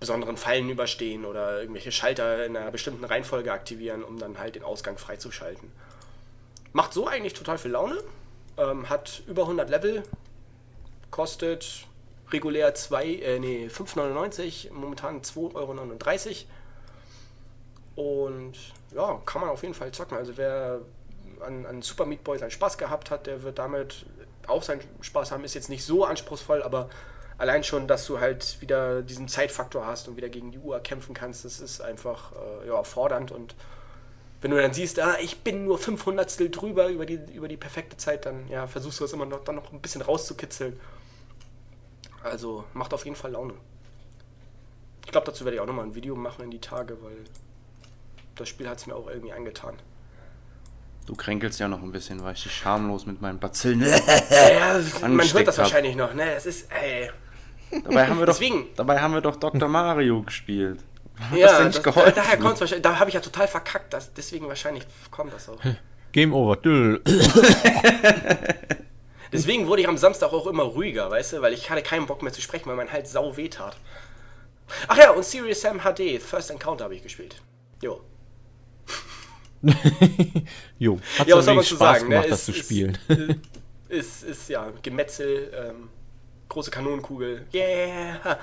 besonderen Fallen überstehen oder irgendwelche Schalter in einer bestimmten Reihenfolge aktivieren, um dann halt den Ausgang freizuschalten. Macht so eigentlich total viel Laune. Ähm, hat über 100 Level. Kostet regulär 2, äh, nee, 5,99, momentan 2,39 Euro. Und ja, kann man auf jeden Fall zocken. Also wer an, an Super Meat Boy seinen Spaß gehabt hat, der wird damit auch seinen Spaß haben. Ist jetzt nicht so anspruchsvoll, aber allein schon, dass du halt wieder diesen Zeitfaktor hast und wieder gegen die Uhr kämpfen kannst, das ist einfach äh, ja, fordernd und wenn du dann siehst, ah, ich bin nur 500 drüber über die, über die perfekte Zeit, dann ja, versuchst du das immer noch, dann noch ein bisschen rauszukitzeln. Also macht auf jeden Fall Laune. Ich glaube, dazu werde ich auch nochmal ein Video machen in die Tage, weil das Spiel hat es mir auch irgendwie angetan. Du kränkelst ja noch ein bisschen, weil ich dich schamlos mit meinen Bazillen. ja, man hört das wahrscheinlich noch, ne? Es ist, ey. Dabei haben wir doch, Deswegen. dabei haben wir doch Dr. Mario gespielt. Hat ja, das denn nicht das, geholfen? daher kommt wahrscheinlich. Da habe ich ja total verkackt. Das, deswegen wahrscheinlich kommt das auch. Game over. deswegen wurde ich am Samstag auch immer ruhiger, weißt du, weil ich hatte keinen Bock mehr zu sprechen, weil mein Hals sau weh tat. Ach ja, und Serious Sam HD, First Encounter habe ich gespielt. Jo. jo, hat ja, was soll man zu Spaß sagen, gemacht, ne? das ist, zu spielen. Ist, ist, ist, ja Gemetzel, ähm, große Kanonenkugel. Yeah!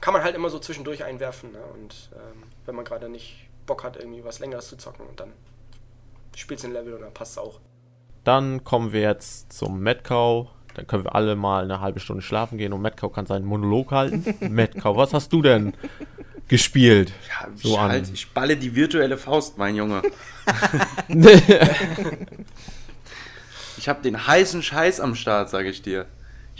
Kann man halt immer so zwischendurch einwerfen. Ne? Und ähm, wenn man gerade nicht Bock hat, irgendwie was Längeres zu zocken und dann spielt es ein Level und dann passt es auch. Dann kommen wir jetzt zum Metcow. Dann können wir alle mal eine halbe Stunde schlafen gehen und Metcow kann seinen Monolog halten. Metcow, was hast du denn gespielt? Ja, so ich, halt, ich balle die virtuelle Faust, mein Junge. ich habe den heißen Scheiß am Start, sage ich dir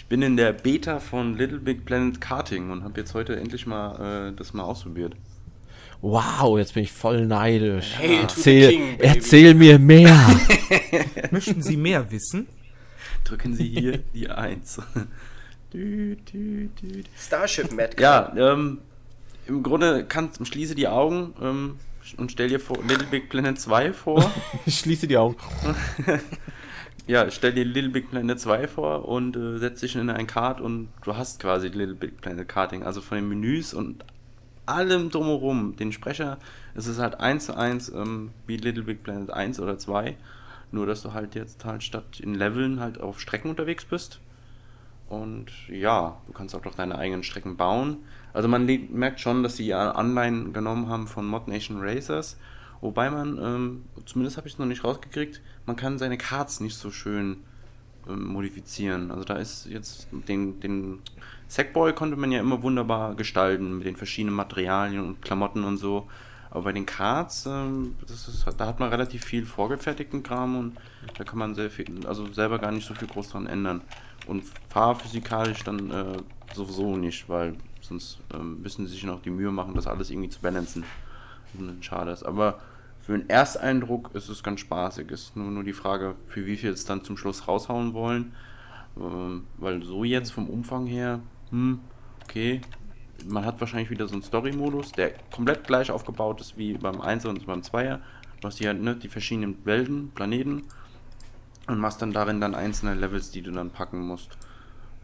bin in der Beta von Little Big Planet Karting und habe jetzt heute endlich mal äh, das mal ausprobiert. Wow, jetzt bin ich voll neidisch. Hey, erzähl, King, erzähl mir mehr. Möchten Sie mehr wissen? Drücken Sie hier die 1. Starship Mad. Ja, ähm, im Grunde kann, schließe die Augen ähm, und stell dir vor, Little Big Planet 2 vor. schließe die Augen. Ja, stell dir Little Big Planet 2 vor und äh, setz dich in ein Kart und du hast quasi Little Big Planet Karting. Also von den Menüs und allem drumherum. Den Sprecher, es ist halt eins zu eins ähm, wie Little Big Planet 1 oder 2. Nur, dass du halt jetzt halt statt in Leveln halt auf Strecken unterwegs bist. Und ja, du kannst auch noch deine eigenen Strecken bauen. Also man merkt schon, dass sie ja Anleihen genommen haben von Mod Nation Racers. Wobei man, ähm, zumindest habe ich es noch nicht rausgekriegt, man kann seine Cards nicht so schön ähm, modifizieren. Also da ist jetzt den, den Sackboy konnte man ja immer wunderbar gestalten mit den verschiedenen Materialien und Klamotten und so. Aber bei den Cards, ähm, ist, da hat man relativ viel vorgefertigten Kram und da kann man sehr viel, also selber gar nicht so viel groß dran ändern. Und fahrphysikalisch dann äh, sowieso nicht, weil sonst ähm, müssen sie sich noch die Mühe machen, das alles irgendwie zu balancen. Schade ist. Aber für den Ersteindruck ist es ganz spaßig. Ist nur, nur die Frage, für wie viel es dann zum Schluss raushauen wollen. Ähm, weil so jetzt vom Umfang her, hm, okay. Man hat wahrscheinlich wieder so einen Story-Modus, der komplett gleich aufgebaut ist wie beim 1 und beim 2er. Du hast hier ne, die verschiedenen Welten, Planeten und machst dann darin dann einzelne Levels, die du dann packen musst.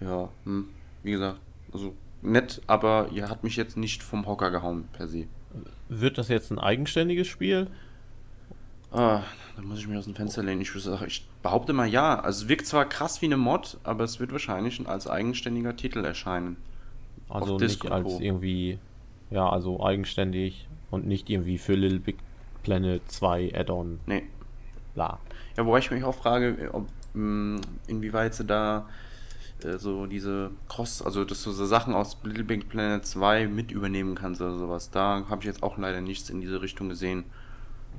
Ja, hm, wie gesagt, also nett, aber ihr hat mich jetzt nicht vom Hocker gehauen per se. Wird das jetzt ein eigenständiges Spiel? Ah, da muss ich mir aus dem Fenster lehnen. Ich, ich behaupte mal ja. Also es wirkt zwar krass wie eine Mod, aber es wird wahrscheinlich als eigenständiger Titel erscheinen. Also nicht als irgendwie, ja, also eigenständig und nicht irgendwie für Little Big Planet 2 Add-on. Nee. La. Ja, wobei ich mich auch frage, ob, mh, inwieweit sie da äh, so diese Cross, also dass du so Sachen aus Little Big Planet 2 mit übernehmen kannst oder sowas. Da habe ich jetzt auch leider nichts in diese Richtung gesehen.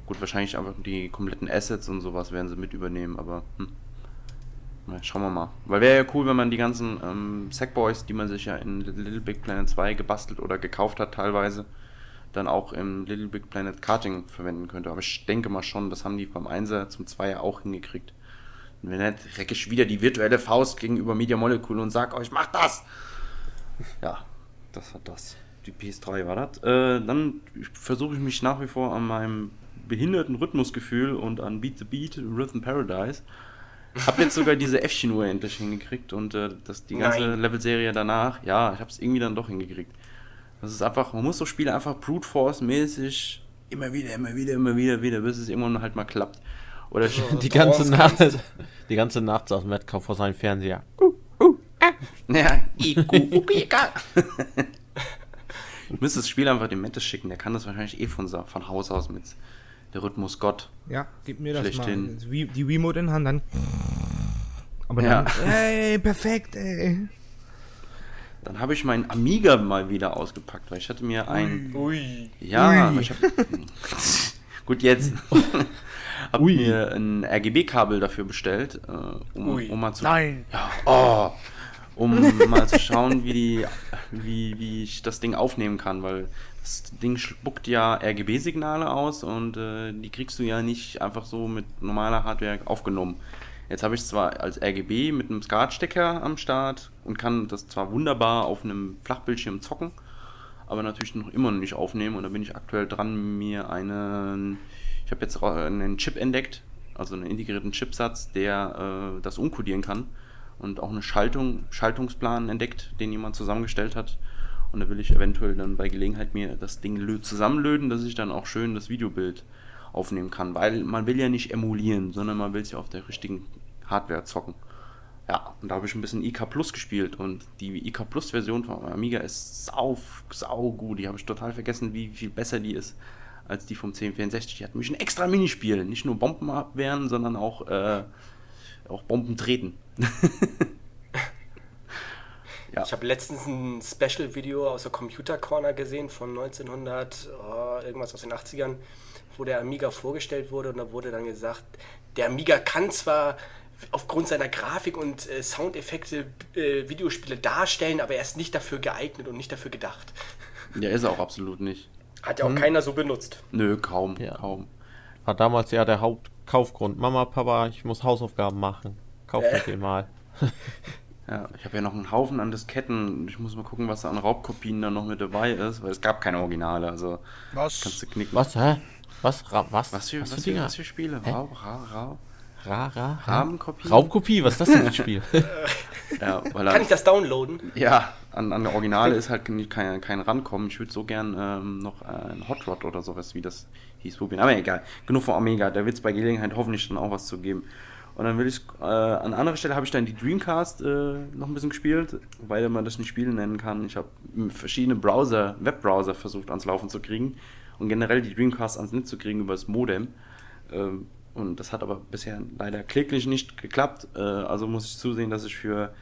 Gut, wahrscheinlich einfach die kompletten Assets und sowas werden sie mit übernehmen, aber hm. Na, schauen wir mal. Weil wäre ja cool, wenn man die ganzen ähm, Sackboys, die man sich ja in Little Big Planet 2 gebastelt oder gekauft hat teilweise, dann auch im Little Big Planet Karting verwenden könnte. Aber ich denke mal schon, das haben die beim 1er zum 2er auch hingekriegt. Und wenn nicht, recke ich wieder die virtuelle Faust gegenüber Media Molecule und sag euch, macht das! Ja, das hat das. Die PS3 war das. Äh, dann versuche ich mich nach wie vor an meinem behinderten Rhythmusgefühl und an Beat the Beat, Rhythm Paradise. Hab jetzt sogar diese F-Uhr endlich hingekriegt und äh, das, die ganze Level-Serie danach, ja, ich hab's irgendwie dann doch hingekriegt. Das ist einfach, man muss so Spiele einfach Brute Force-mäßig immer wieder, immer wieder, immer wieder, wieder, bis es irgendwann halt mal klappt. Oder so, die ganze Nacht, die ganze Nacht saß Metcalf vor seinem Fernseher. Uh, uh, ah. Ja, Du müsstest das Spiel einfach dem Mettes schicken, der kann das wahrscheinlich eh von, von Haus aus mit der Rhythmus Gott. Ja, gib mir das Schlechthin. mal. Die Remote in Hand, dann. Aber dann, ja. ey, perfekt, ey. Dann habe ich meinen Amiga mal wieder ausgepackt, weil ich hatte mir ein. Ui. Ja, Ui. ich habe. gut, jetzt. Habe mir ein RGB-Kabel dafür bestellt, äh, um, um, mal zu. Nein! Ja, oh, um mal zu schauen, wie, die, wie, wie ich das Ding aufnehmen kann, weil das Ding spuckt ja RGB-Signale aus und äh, die kriegst du ja nicht einfach so mit normaler Hardware aufgenommen. Jetzt habe ich es zwar als RGB mit einem SCART-Stecker am Start und kann das zwar wunderbar auf einem Flachbildschirm zocken, aber natürlich noch immer noch nicht aufnehmen und da bin ich aktuell dran, mir einen, ich habe jetzt einen Chip entdeckt, also einen integrierten Chipsatz, der äh, das umkodieren kann und auch eine Schaltung, Schaltungsplan entdeckt, den jemand zusammengestellt hat und da will ich eventuell dann bei Gelegenheit mir das Ding zusammenlöten, dass ich dann auch schön das Videobild aufnehmen kann. Weil man will ja nicht emulieren, sondern man will es ja auf der richtigen Hardware zocken. Ja, und da habe ich ein bisschen IK Plus gespielt und die IK Plus Version von Amiga ist sau, sau gut. Die habe ich total vergessen, wie viel besser die ist als die vom 1064. Die hat nämlich ein extra Minispiel. Nicht nur Bomben abwehren, sondern auch, äh, auch Bomben treten. Ja. Ich habe letztens ein Special-Video aus der Computer Corner gesehen von 1900, oh, irgendwas aus den 80ern, wo der Amiga vorgestellt wurde und da wurde dann gesagt, der Amiga kann zwar aufgrund seiner Grafik und äh, Soundeffekte äh, Videospiele darstellen, aber er ist nicht dafür geeignet und nicht dafür gedacht. Ja, ist er auch absolut nicht. Hat ja auch hm. keiner so benutzt. Nö, kaum, ja. kaum. War damals ja der Hauptkaufgrund. Mama, Papa, ich muss Hausaufgaben machen. Kauf äh. den mal. Ja, ich habe ja noch einen Haufen an Disketten. Ich muss mal gucken, was da an Raubkopien da noch mit dabei ist, weil es gab keine Originale. Also was? kannst du knicken. Was? Hä? Was? Ra was? Was für, was, was, für, was für Spiele? Hä? Raub, Raub, Raub. Rara? Rahmenkopie? Raubkopie, was ist das denn für ein Spiel? ja, weil Kann ich das downloaden? Ja, an, an der Originale ist halt kein, kein Rankommen. Ich würde so gern ähm, noch ein Hot Rod oder sowas, wie das hieß, probieren. Aber egal, genug von Omega. Da wird es bei Gelegenheit hoffentlich dann auch was zu geben. Und dann will ich, äh, an anderer Stelle habe ich dann die Dreamcast äh, noch ein bisschen gespielt, weil man das nicht Spielen nennen kann. Ich habe verschiedene Browser, Webbrowser versucht ans Laufen zu kriegen und generell die Dreamcast ans Netz zu kriegen über das Modem. Ähm, und das hat aber bisher leider kläglich nicht geklappt. Äh, also muss ich zusehen, dass ich für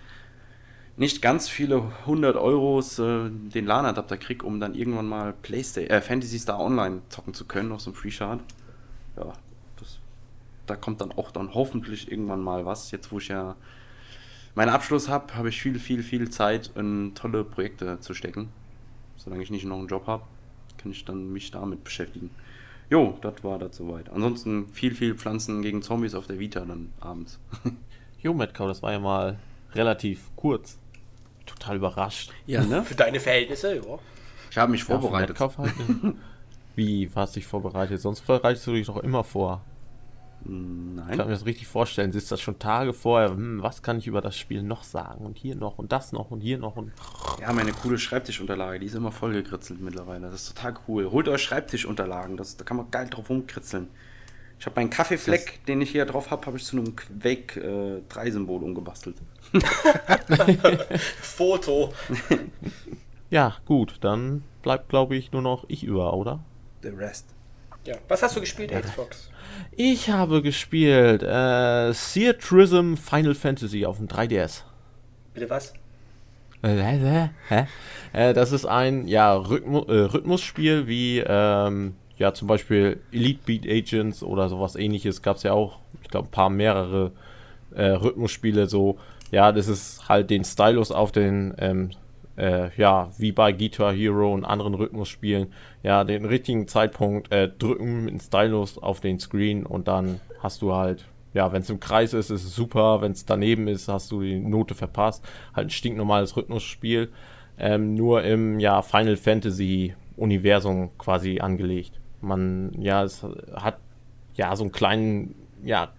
nicht ganz viele 100 Euros äh, den LAN-Adapter kriege, um dann irgendwann mal Playstation, äh, Fantasy Star Online zocken zu können auf so einem Free Shard. Ja, das, da kommt dann auch dann hoffentlich irgendwann mal was. Jetzt, wo ich ja meinen Abschluss habe, habe ich viel, viel, viel Zeit in tolle Projekte zu stecken. Solange ich nicht noch einen Job habe, kann ich dann mich damit beschäftigen. Jo, das war das soweit. Ansonsten viel, viel Pflanzen gegen Zombies auf der Vita dann abends. jo, Metcalf, das war ja mal relativ kurz. Total überrascht. Ja, ne? Für deine Verhältnisse, ja. Ich habe mich vorbereitet. Ja, halt, Wie, hast du dich vorbereitet? Sonst bereitest du dich doch immer vor. Nein. Ich kann mir das richtig vorstellen. Sitzt das schon Tage vorher, hm, was kann ich über das Spiel noch sagen? Und hier noch und das noch und hier noch und. Ja, meine coole Schreibtischunterlage, die ist immer voll gekritzelt mittlerweile. Das ist total cool. Holt euch Schreibtischunterlagen, das, da kann man geil drauf rumkritzeln. Ich habe meinen Kaffeefleck, das den ich hier drauf habe, habe ich zu einem Quake 3 äh, Symbol umgebastelt. Foto. ja, gut, dann bleibt glaube ich nur noch ich über, oder? The rest. Ja. Was hast du gespielt, Xbox? Ich habe gespielt äh, Sear Trism Final Fantasy auf dem 3DS. Bitte was? Äh, hä? Äh, das ist ein ja, Rhythmu äh, Rhythmusspiel wie ähm, ja zum Beispiel Elite Beat Agents oder sowas ähnliches. Gab es ja auch, ich glaube, ein paar mehrere äh, Rhythmusspiele. So, ja, das ist halt den Stylus auf den ähm, äh, ja, wie bei Guitar Hero und anderen Rhythmusspielen, ja, den richtigen Zeitpunkt äh, drücken mit dem Stylus auf den Screen und dann hast du halt, ja, wenn es im Kreis ist, ist es super, wenn es daneben ist, hast du die Note verpasst. Halt ein stinknormales Rhythmusspiel, ähm, nur im, ja, Final Fantasy Universum quasi angelegt. Man, ja, es hat, ja, so einen kleinen, ja,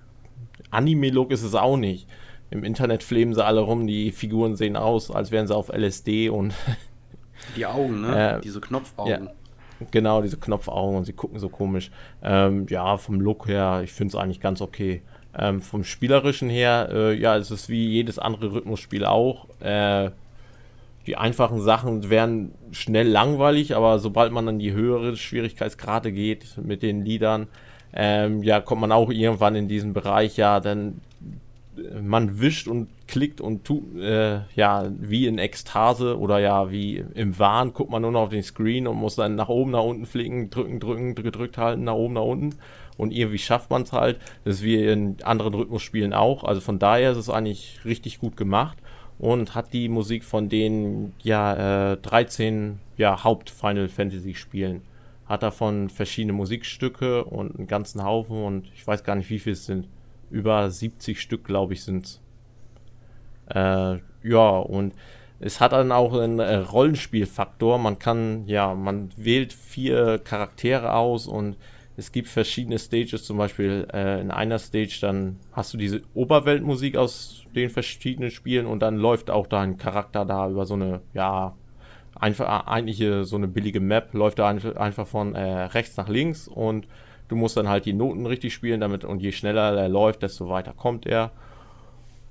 Anime-Look ist es auch nicht im Internet flemen sie alle rum, die Figuren sehen aus, als wären sie auf LSD und. die Augen, ne? Äh, diese Knopfaugen. Ja, genau, diese Knopfaugen und sie gucken so komisch. Ähm, ja, vom Look her, ich finde es eigentlich ganz okay. Ähm, vom Spielerischen her, äh, ja, es ist wie jedes andere Rhythmusspiel auch. Äh, die einfachen Sachen werden schnell langweilig, aber sobald man dann die höhere Schwierigkeitsgrade geht mit den Liedern, ähm, ja, kommt man auch irgendwann in diesen Bereich, ja, dann man wischt und klickt und tut, äh, ja, wie in Ekstase oder ja, wie im Wahn, guckt man nur noch auf den Screen und muss dann nach oben, nach unten fliegen, drücken, drücken, gedrückt halten, nach oben, nach unten. Und irgendwie schafft man es halt. Das ist wie in anderen Rhythmusspielen auch. Also von daher ist es eigentlich richtig gut gemacht und hat die Musik von den ja, äh, 13 ja, Haupt-Final Fantasy-Spielen. Hat davon verschiedene Musikstücke und einen ganzen Haufen und ich weiß gar nicht, wie viel es sind über 70 Stück, glaube ich, sind äh, ja, und es hat dann auch einen äh, Rollenspielfaktor. Man kann, ja, man wählt vier Charaktere aus und es gibt verschiedene Stages, zum Beispiel äh, in einer Stage, dann hast du diese Oberweltmusik aus den verschiedenen Spielen und dann läuft auch dein Charakter da über so eine, ja, einfach eigentlich so eine billige Map, läuft da einfach von äh, rechts nach links und Du musst dann halt die Noten richtig spielen, damit und je schneller er läuft, desto weiter kommt er.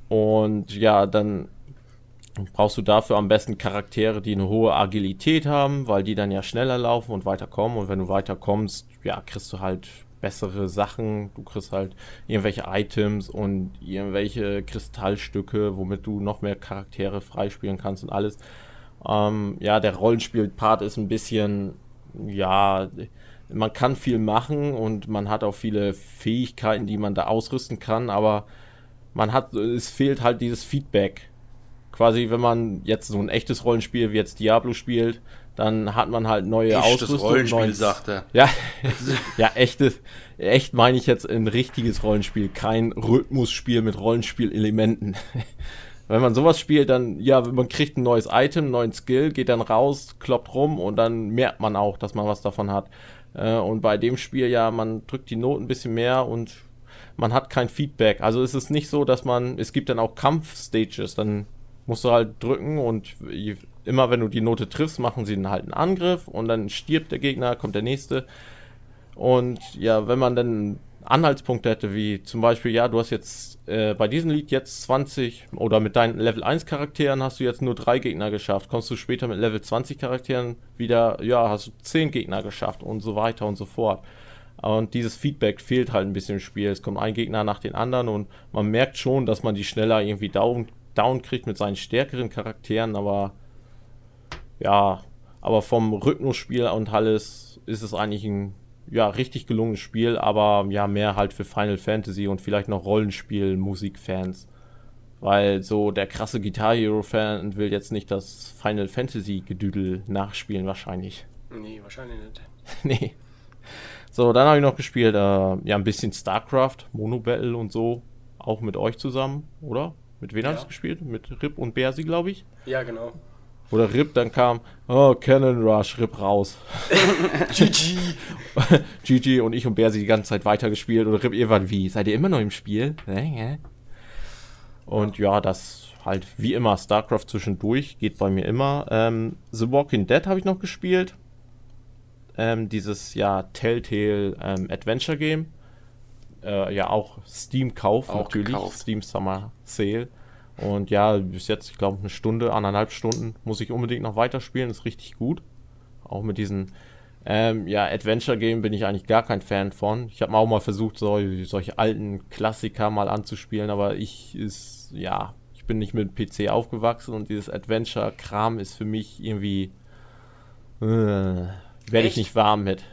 Und ja, dann brauchst du dafür am besten Charaktere, die eine hohe Agilität haben, weil die dann ja schneller laufen und weiterkommen. Und wenn du weiterkommst, ja, kriegst du halt bessere Sachen. Du kriegst halt irgendwelche Items und irgendwelche Kristallstücke, womit du noch mehr Charaktere freispielen kannst und alles. Ähm, ja, der Rollenspiel-Part ist ein bisschen, ja, man kann viel machen und man hat auch viele Fähigkeiten, die man da ausrüsten kann, aber man hat, es fehlt halt dieses Feedback. Quasi, wenn man jetzt so ein echtes Rollenspiel wie jetzt Diablo spielt, dann hat man halt neue echtes Ausrüstung. Rollenspiel, neues, sagt er. Ja, ja, echtes, echt meine ich jetzt ein richtiges Rollenspiel, kein Rhythmusspiel mit Rollenspielelementen. Wenn man sowas spielt, dann, ja, man kriegt ein neues Item, einen neuen Skill, geht dann raus, kloppt rum und dann merkt man auch, dass man was davon hat. Äh, und bei dem Spiel ja, man drückt die Noten ein bisschen mehr und man hat kein Feedback. Also es ist nicht so, dass man, es gibt dann auch Kampfstages, dann musst du halt drücken und immer wenn du die Note triffst, machen sie dann halt einen Angriff und dann stirbt der Gegner, kommt der nächste. Und ja, wenn man dann Anhaltspunkte hätte, wie zum Beispiel, ja, du hast jetzt äh, bei diesem Lied jetzt 20 oder mit deinen Level 1 Charakteren hast du jetzt nur drei Gegner geschafft. Kommst du später mit Level 20 Charakteren wieder, ja, hast du 10 Gegner geschafft und so weiter und so fort. Und dieses Feedback fehlt halt ein bisschen im Spiel. Es kommt ein Gegner nach den anderen und man merkt schon, dass man die schneller irgendwie down, down kriegt mit seinen stärkeren Charakteren, aber ja, aber vom Rhythmusspiel und alles ist es eigentlich ein ja, richtig gelungenes Spiel, aber ja, mehr halt für Final Fantasy und vielleicht noch Rollenspiel-Musikfans. Weil so der krasse Guitar Hero-Fan will jetzt nicht das Final Fantasy-Gedüdel nachspielen, wahrscheinlich. Nee, wahrscheinlich nicht. nee. So, dann habe ich noch gespielt, äh, ja, ein bisschen StarCraft, Mono Battle und so. Auch mit euch zusammen, oder? Mit wem ja. hast du gespielt? Mit Rip und Bersi, glaube ich. Ja, genau. Oder Rip dann kam, oh, Cannon Rush, Rip raus. GG. GG und ich und Bersi die ganze Zeit weitergespielt und Rip irgendwann wie, seid ihr immer noch im Spiel? Und ja, das halt wie immer StarCraft zwischendurch, geht bei mir immer. Ähm, The Walking Dead habe ich noch gespielt. Ähm, dieses ja Telltale ähm, Adventure Game. Äh, ja, auch Steam-Kauf natürlich. Gekauft. Steam Summer Sale. Und ja, bis jetzt, ich glaube, eine Stunde, anderthalb Stunden muss ich unbedingt noch weiterspielen. Ist richtig gut. Auch mit diesen, ähm, ja, Adventure-Game bin ich eigentlich gar kein Fan von. Ich habe mal auch mal versucht, so, solche alten Klassiker mal anzuspielen, aber ich ist, ja, ich bin nicht mit PC aufgewachsen und dieses Adventure-Kram ist für mich irgendwie, äh, werde ich nicht warm mit.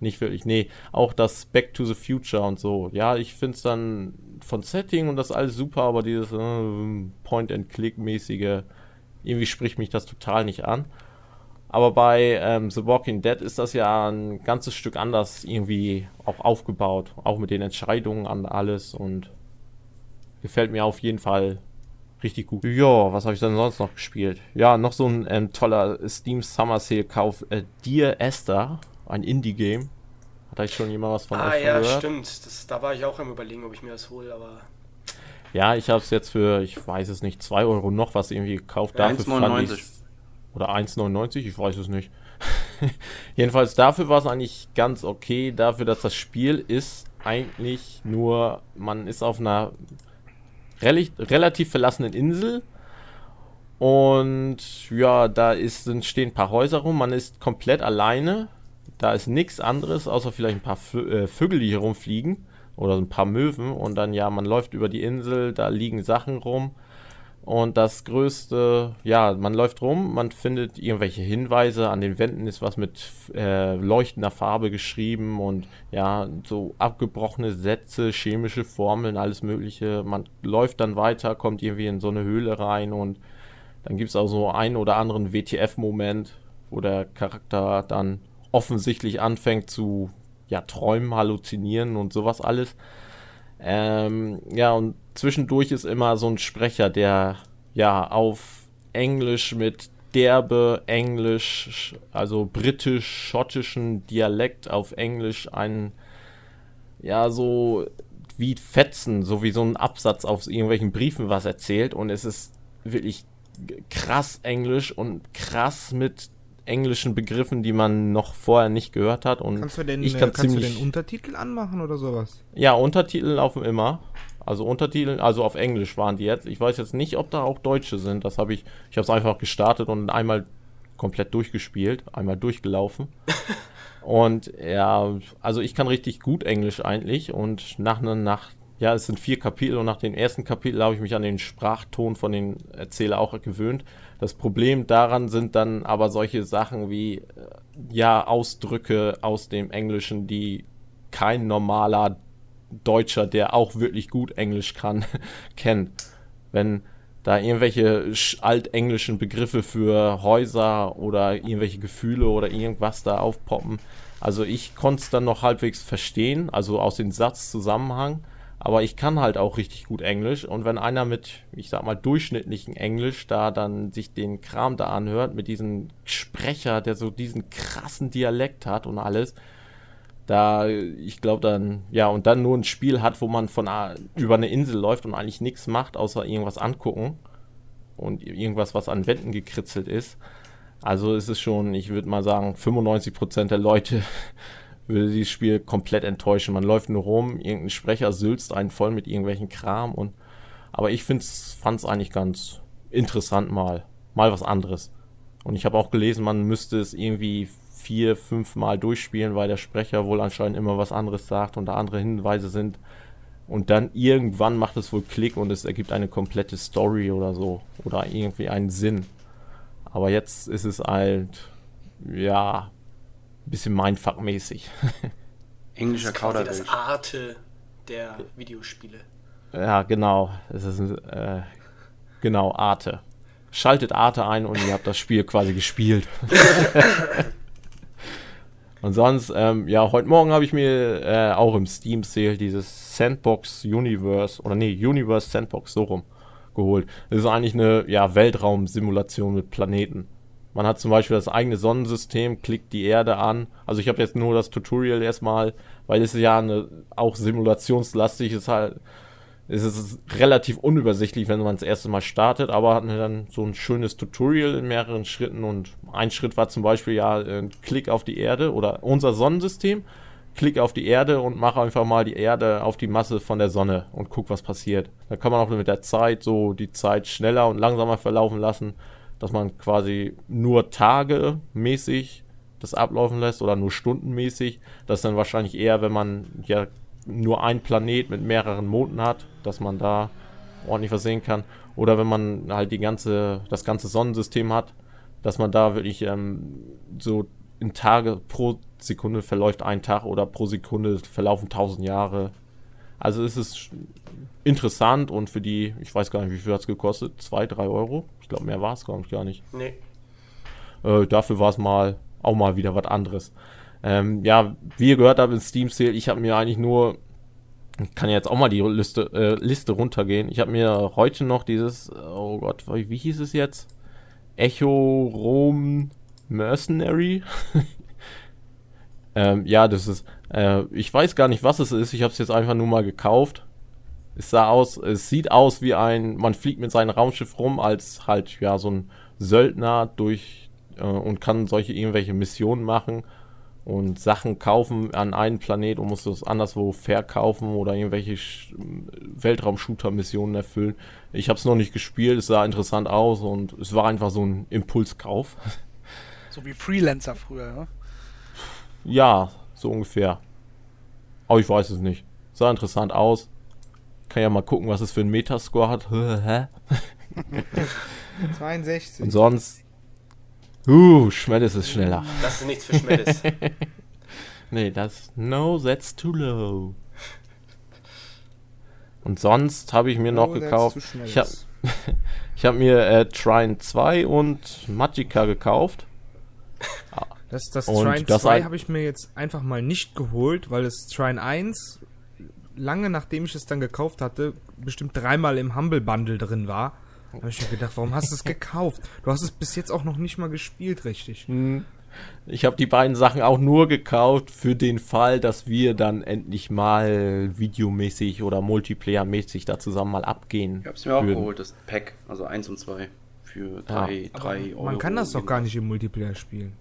Nicht wirklich, nee. Auch das Back to the Future und so. Ja, ich finde es dann von Setting und das alles super, aber dieses äh, Point-and-Click-mäßige, irgendwie spricht mich das total nicht an. Aber bei ähm, The Walking Dead ist das ja ein ganzes Stück anders irgendwie auch aufgebaut. Auch mit den Entscheidungen an alles und gefällt mir auf jeden Fall richtig gut. Ja, was habe ich denn sonst noch gespielt? Ja, noch so ein ähm, toller Steam Summer Sale Kauf. Äh, Dear Esther ein Indie-Game. Hat euch schon jemand was von ah, euch ja, gehört? stimmt. Das, da war ich auch am überlegen, ob ich mir das hole, aber... Ja, ich habe es jetzt für, ich weiß es nicht, 2 Euro noch was irgendwie gekauft. Dafür 1,99. Oder 1,99, ich weiß es nicht. Jedenfalls dafür war es eigentlich ganz okay, dafür, dass das Spiel ist eigentlich nur, man ist auf einer rel relativ verlassenen Insel und ja, da ist, sind, stehen ein paar Häuser rum, man ist komplett alleine da ist nichts anderes, außer vielleicht ein paar äh, Vögel, die hier rumfliegen. Oder ein paar Möwen. Und dann, ja, man läuft über die Insel, da liegen Sachen rum. Und das größte, ja, man läuft rum, man findet irgendwelche Hinweise, an den Wänden ist was mit äh, leuchtender Farbe geschrieben und ja, so abgebrochene Sätze, chemische Formeln, alles Mögliche. Man läuft dann weiter, kommt irgendwie in so eine Höhle rein und dann gibt es auch so einen oder anderen WTF-Moment, wo der Charakter dann offensichtlich anfängt zu ja, träumen, halluzinieren und sowas alles. Ähm, ja, und zwischendurch ist immer so ein Sprecher, der ja auf Englisch mit derbe Englisch, also britisch-schottischen Dialekt auf Englisch einen, ja, so wie Fetzen, so wie so ein Absatz auf irgendwelchen Briefen was erzählt und es ist wirklich krass Englisch und krass mit englischen Begriffen, die man noch vorher nicht gehört hat. Und kannst du den, ich kann kannst du den Untertitel anmachen oder sowas? Ja, Untertitel laufen immer. Also Untertitel, also auf Englisch waren die jetzt. Ich weiß jetzt nicht, ob da auch Deutsche sind. Das habe ich, ich habe es einfach gestartet und einmal komplett durchgespielt, einmal durchgelaufen. und ja, also ich kann richtig gut Englisch eigentlich und nach einer nach ja, es sind vier Kapitel und nach dem ersten Kapitel habe ich mich an den Sprachton von den Erzähler auch gewöhnt. Das Problem daran sind dann aber solche Sachen wie, äh, ja, Ausdrücke aus dem Englischen, die kein normaler Deutscher, der auch wirklich gut Englisch kann, kennt. Wenn da irgendwelche altenglischen Begriffe für Häuser oder irgendwelche Gefühle oder irgendwas da aufpoppen. Also ich konnte es dann noch halbwegs verstehen, also aus dem Satzzusammenhang. Aber ich kann halt auch richtig gut Englisch. Und wenn einer mit, ich sag mal, durchschnittlichen Englisch da dann sich den Kram da anhört, mit diesem Sprecher, der so diesen krassen Dialekt hat und alles, Da, ich glaube dann, ja, und dann nur ein Spiel hat, wo man von über eine Insel läuft und eigentlich nichts macht, außer irgendwas angucken und irgendwas, was an Wänden gekritzelt ist. Also ist es schon, ich würde mal sagen, 95% der Leute würde dieses Spiel komplett enttäuschen. Man läuft nur rum, irgendein Sprecher sülzt einen voll mit irgendwelchen Kram und aber ich fand es eigentlich ganz interessant mal. Mal was anderes. Und ich habe auch gelesen, man müsste es irgendwie vier, fünf Mal durchspielen, weil der Sprecher wohl anscheinend immer was anderes sagt und da andere Hinweise sind. Und dann irgendwann macht es wohl Klick und es ergibt eine komplette Story oder so. Oder irgendwie einen Sinn. Aber jetzt ist es halt, ja, bisschen Mindfuck-mäßig. Englischer Kauderwelsch. Das Arte der Videospiele. Ja, genau. Es ist, äh, genau, Arte. Schaltet Arte ein und ihr habt das Spiel quasi gespielt. Und sonst, ähm, ja, heute Morgen habe ich mir äh, auch im Steam Sale dieses Sandbox Universe, oder nee, Universe Sandbox so rum geholt. Das ist eigentlich eine ja, Weltraumsimulation mit Planeten. Man hat zum Beispiel das eigene Sonnensystem, klickt die Erde an. Also ich habe jetzt nur das Tutorial erstmal, weil es ja eine, auch simulationslastig. Ist halt es ist relativ unübersichtlich, wenn man das erste Mal startet, aber hatten wir dann so ein schönes Tutorial in mehreren Schritten. Und ein Schritt war zum Beispiel ja äh, Klick auf die Erde oder unser Sonnensystem, Klick auf die Erde und mach einfach mal die Erde auf die Masse von der Sonne und guck, was passiert. Da kann man auch mit der Zeit so die Zeit schneller und langsamer verlaufen lassen, dass man quasi nur Tage mäßig das ablaufen lässt oder nur stundenmäßig. Das ist dann wahrscheinlich eher, wenn man ja nur ein Planet mit mehreren Monden hat, dass man da ordentlich was sehen kann. Oder wenn man halt die ganze, das ganze Sonnensystem hat, dass man da wirklich ähm, so in Tage pro Sekunde verläuft ein Tag oder pro Sekunde verlaufen tausend Jahre. Also es ist interessant und für die, ich weiß gar nicht, wie viel hat es gekostet? Zwei, drei Euro? Ich glaube, mehr war es, glaube ich, gar nicht. Nee. Äh, dafür war es mal auch mal wieder was anderes. Ähm, ja, wie ihr gehört habt in Steam Sale, ich habe mir eigentlich nur, ich kann jetzt auch mal die Liste, äh, Liste runtergehen. Ich habe mir heute noch dieses, oh Gott, wie, wie hieß es jetzt? Echo Rome Mercenary. ähm, ja, das ist, äh, ich weiß gar nicht, was es ist. Ich habe es jetzt einfach nur mal gekauft. Es sah aus, es sieht aus wie ein, man fliegt mit seinem Raumschiff rum als halt ja so ein Söldner durch äh, und kann solche irgendwelche Missionen machen und Sachen kaufen an einen Planet und muss das anderswo verkaufen oder irgendwelche Weltraum-Shooter-Missionen erfüllen. Ich habe es noch nicht gespielt, es sah interessant aus und es war einfach so ein Impulskauf. So wie Freelancer früher, ja? Ja, so ungefähr. Aber ich weiß es nicht. Sah interessant aus. Kann ja mal gucken, was es für ein Metascore hat. 62. Und sonst Uh, Schmellis ist schneller. Das ist nichts für Schmellis. nee, das. No, that's too low. Und sonst habe ich mir no, noch gekauft. Ich habe ich hab mir äh, Trine 2 und Magica gekauft. Das, das Trine 2 habe ich mir jetzt einfach mal nicht geholt, weil das Trine 1 lange nachdem ich es dann gekauft hatte, bestimmt dreimal im Humble Bundle drin war. Da habe ich mir gedacht, warum hast du es gekauft? Du hast es bis jetzt auch noch nicht mal gespielt, richtig. Hm. Ich habe die beiden Sachen auch nur gekauft für den Fall, dass wir dann endlich mal videomäßig oder multiplayermäßig da zusammen mal abgehen. Ich habe es mir auch geholt, das Pack, also 1 und 2 für 3 ja. Euro. Man kann das doch gar nicht im Multiplayer spielen.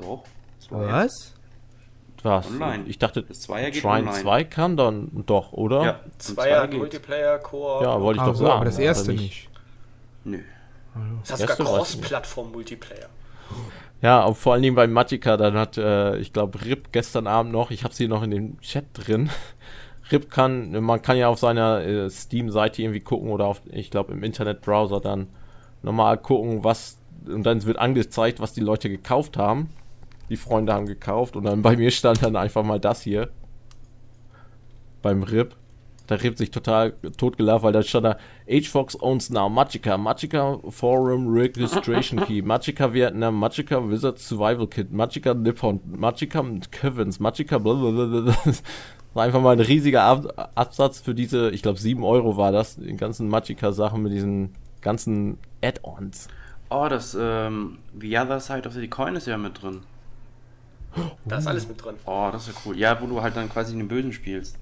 Doch. Was? Was? Online. Ich dachte, das Zweier geht Shrine 2 kann dann doch, oder? Ja, Zweier, Zweier Multiplayer, Koop. Ja, wollte ich doch sagen. Aber das erste nicht. Nö. Das ist sogar Cross-Plattform-Multiplayer. Ja, vor allen Dingen bei Magica, dann hat, äh, ich glaube, Rip gestern Abend noch, ich habe sie noch in dem Chat drin. Rip kann, man kann ja auf seiner äh, Steam-Seite irgendwie gucken oder auf, ich glaube, im Internetbrowser dann nochmal gucken, was, und dann wird angezeigt, was die Leute gekauft haben. Die Freunde haben gekauft und dann bei mir stand dann einfach mal das hier. Beim Rip. Da rebt sich total totgelacht, weil da stand da, HFox owns now Magica, Magica Forum Registration Key, Magica Vietnam, Magica Wizard Survival Kit, Magica Nippon, Magica Kevins, Magica blablabla. Das war einfach mal ein riesiger Ab Absatz für diese, ich glaube 7 Euro war das, die ganzen Magica-Sachen mit diesen ganzen Add-ons. Oh, das, ähm, The Other Side of the Coin ist ja mit drin. Da ist alles mit drin. Oh, das ist ja cool. Ja, wo du halt dann quasi den Bösen spielst.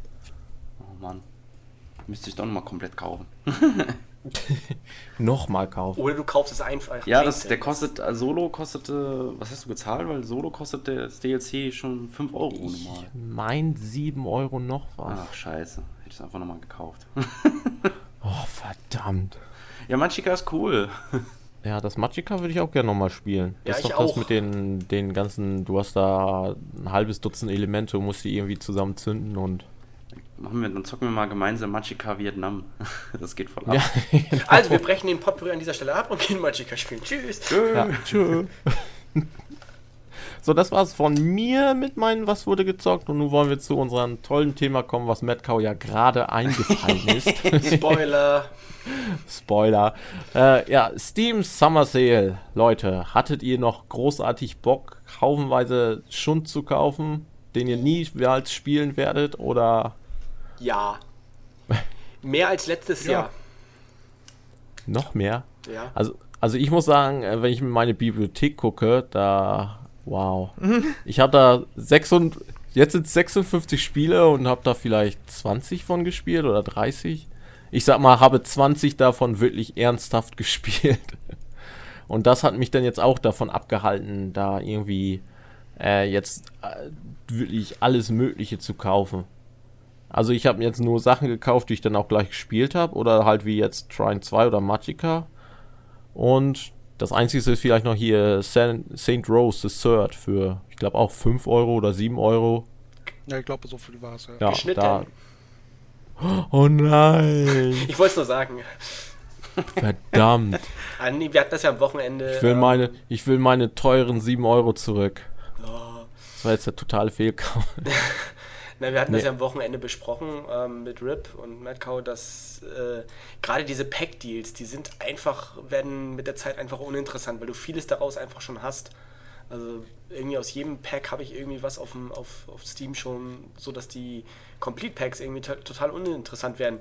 Oh Mann. Müsste ich doch nochmal komplett kaufen. nochmal kaufen. Oder du kaufst es einfach. Ja, das, der kostet, also Solo kostete, was hast du gezahlt? Weil Solo kostet das DLC schon 5 Euro normal. Mein 7 Euro noch was. Ach, scheiße. Hätte ich es einfach nochmal gekauft. oh, verdammt. Ja, Magicka ist cool. Ja, das Magicka würde ich auch gerne nochmal spielen. Ja, das ist doch auch. das mit den, den ganzen, du hast da ein halbes Dutzend Elemente, musst die irgendwie zusammen zünden und Machen wir, dann zocken wir mal gemeinsam Magicka Vietnam. Das geht voll ab. Ja, genau. Also, wir brechen den Potpourri an dieser Stelle ab und gehen Magicka spielen. Tschüss. Tschö. Ja, tschö. so, das war's von mir mit meinen Was wurde gezockt und nun wollen wir zu unserem tollen Thema kommen, was Metcow ja gerade eingefallen ist. Spoiler. Spoiler. Äh, ja, Steam Summer Sale. Leute, hattet ihr noch großartig Bock, haufenweise Schund zu kaufen, den ihr nie als spielen werdet oder ja. Mehr als letztes ja. Jahr. Noch mehr? Ja. Also, also ich muss sagen, äh, wenn ich in meine Bibliothek gucke, da. Wow. ich habe da 600, jetzt sind es 56 Spiele und habe da vielleicht 20 von gespielt oder 30. Ich sag mal, habe 20 davon wirklich ernsthaft gespielt. Und das hat mich dann jetzt auch davon abgehalten, da irgendwie äh, jetzt äh, wirklich alles Mögliche zu kaufen. Also ich habe mir jetzt nur Sachen gekauft, die ich dann auch gleich gespielt habe. Oder halt wie jetzt Trine 2 oder Magica. Und das einzige ist vielleicht noch hier St. Rose the Third für, ich glaube auch 5 Euro oder 7 Euro. Ja, ich glaube, so viel war es. Ja. ja. Da. Oh nein! Ich wollte es nur sagen. Verdammt. ah, nee, wir hatten das ja am Wochenende. Ich will, ähm, meine, ich will meine teuren 7 Euro zurück. Oh. Das war jetzt der totale Fehlkauf. Na, wir hatten nee. das ja am Wochenende besprochen ähm, mit Rip und Madcow, dass äh, gerade diese Pack-Deals, die sind einfach, werden mit der Zeit einfach uninteressant, weil du vieles daraus einfach schon hast. Also irgendwie aus jedem Pack habe ich irgendwie was auf, dem, auf, auf Steam schon, so dass die Complete Packs irgendwie total uninteressant werden.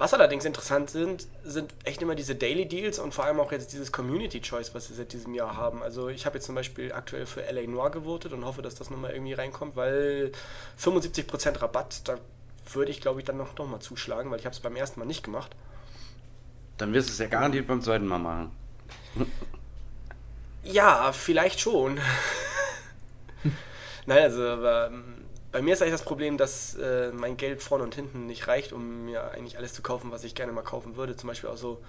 Was allerdings interessant sind, sind echt immer diese Daily Deals und vor allem auch jetzt dieses Community Choice, was sie seit diesem Jahr haben. Also ich habe jetzt zum Beispiel aktuell für LA Noir gewotet und hoffe, dass das nochmal irgendwie reinkommt, weil 75% Rabatt, da würde ich glaube ich dann noch, noch mal zuschlagen, weil ich habe es beim ersten Mal nicht gemacht. Dann wirst du es ja garantiert beim zweiten Mal machen. ja, vielleicht schon. Nein, also aber, ähm, bei mir ist eigentlich das Problem, dass äh, mein Geld vorne und hinten nicht reicht, um mir eigentlich alles zu kaufen, was ich gerne mal kaufen würde. Zum Beispiel auch so.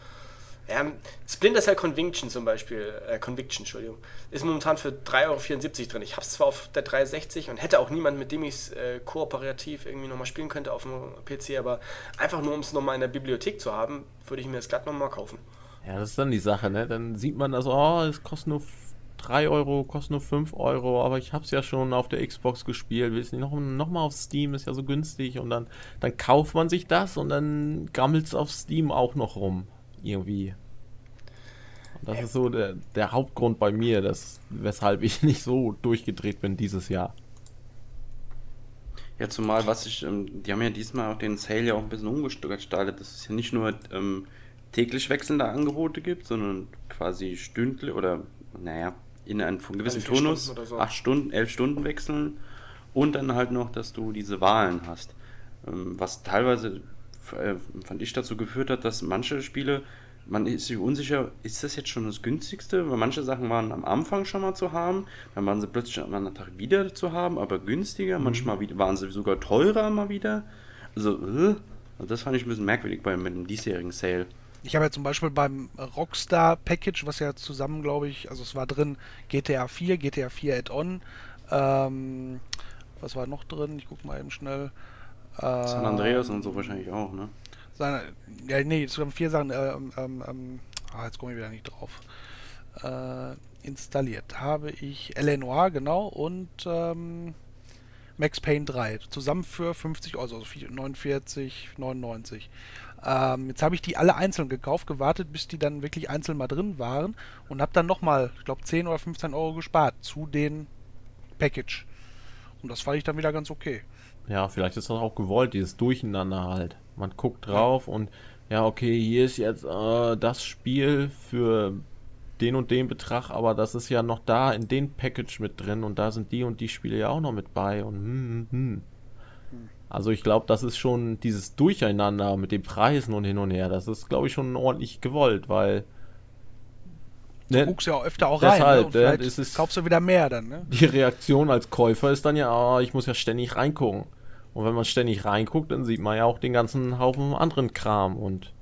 Ja, Splinter Cell Conviction zum Beispiel, äh, Conviction, Entschuldigung, ist momentan für 3,74 Euro drin. Ich habe es zwar auf der 360 und hätte auch niemanden, mit dem ich es äh, kooperativ irgendwie nochmal spielen könnte auf dem PC, aber einfach nur, um es nochmal in der Bibliothek zu haben, würde ich mir das glatt nochmal kaufen. Ja, das ist dann die Sache, ne? Dann sieht man das, oh, es kostet nur 3 Euro, kostet nur 5 Euro, aber ich habe es ja schon auf der Xbox gespielt, will es nicht noch, noch mal auf Steam, ist ja so günstig und dann, dann kauft man sich das und dann gammelt es auf Steam auch noch rum, irgendwie. Und das ist so der, der Hauptgrund bei mir, dass, weshalb ich nicht so durchgedreht bin dieses Jahr. Ja, zumal was ich, ähm, die haben ja diesmal auch den Sale ja auch ein bisschen umgestaltet, dass es ja nicht nur ähm, täglich wechselnde Angebote gibt, sondern quasi stündlich oder naja, in einem gewissen also Turnus, Stunden so. acht Stunden, elf Stunden wechseln und dann halt noch, dass du diese Wahlen hast. Ähm, was teilweise, äh, fand ich, dazu geführt hat, dass manche Spiele, man ist sich unsicher, ist das jetzt schon das günstigste? Weil manche Sachen waren am Anfang schon mal zu haben, dann waren sie plötzlich am anderen Tag wieder zu haben, aber günstiger. Mhm. Manchmal waren sie sogar teurer mal wieder. Also, äh, das fand ich ein bisschen merkwürdig bei mit dem diesjährigen Sale. Ich habe ja zum Beispiel beim Rockstar Package, was ja zusammen, glaube ich, also es war drin GTA 4, GTA 4 Add-on, ähm, was war noch drin? Ich gucke mal eben schnell. Äh, San Andreas und so wahrscheinlich auch, ne? Seine, ja, nee, es haben vier Sachen, äh, ähm, ähm, ah, jetzt komme ich wieder nicht drauf. Äh, installiert habe ich Eleanor, genau, und ähm, Max Payne 3. Zusammen für 50 Euro, also 49,99. Ähm, jetzt habe ich die alle einzeln gekauft, gewartet, bis die dann wirklich einzeln mal drin waren und habe dann nochmal, ich glaube, 10 oder 15 Euro gespart zu den Package. Und das fand ich dann wieder ganz okay. Ja, vielleicht ist das auch gewollt, dieses Durcheinander halt. Man guckt drauf und ja, okay, hier ist jetzt äh, das Spiel für den und den Betrag, aber das ist ja noch da in den Package mit drin und da sind die und die Spiele ja auch noch mit bei und hm, hm, hm. Also ich glaube, das ist schon dieses Durcheinander mit den Preisen und hin und her, das ist, glaube ich, schon ordentlich gewollt, weil Ne, du guckst ja auch öfter auch rein. Deshalb, ne? Und ist kaufst du wieder mehr dann. Ne? Die Reaktion als Käufer ist dann ja, oh, ich muss ja ständig reingucken. Und wenn man ständig reinguckt, dann sieht man ja auch den ganzen Haufen anderen Kram. Und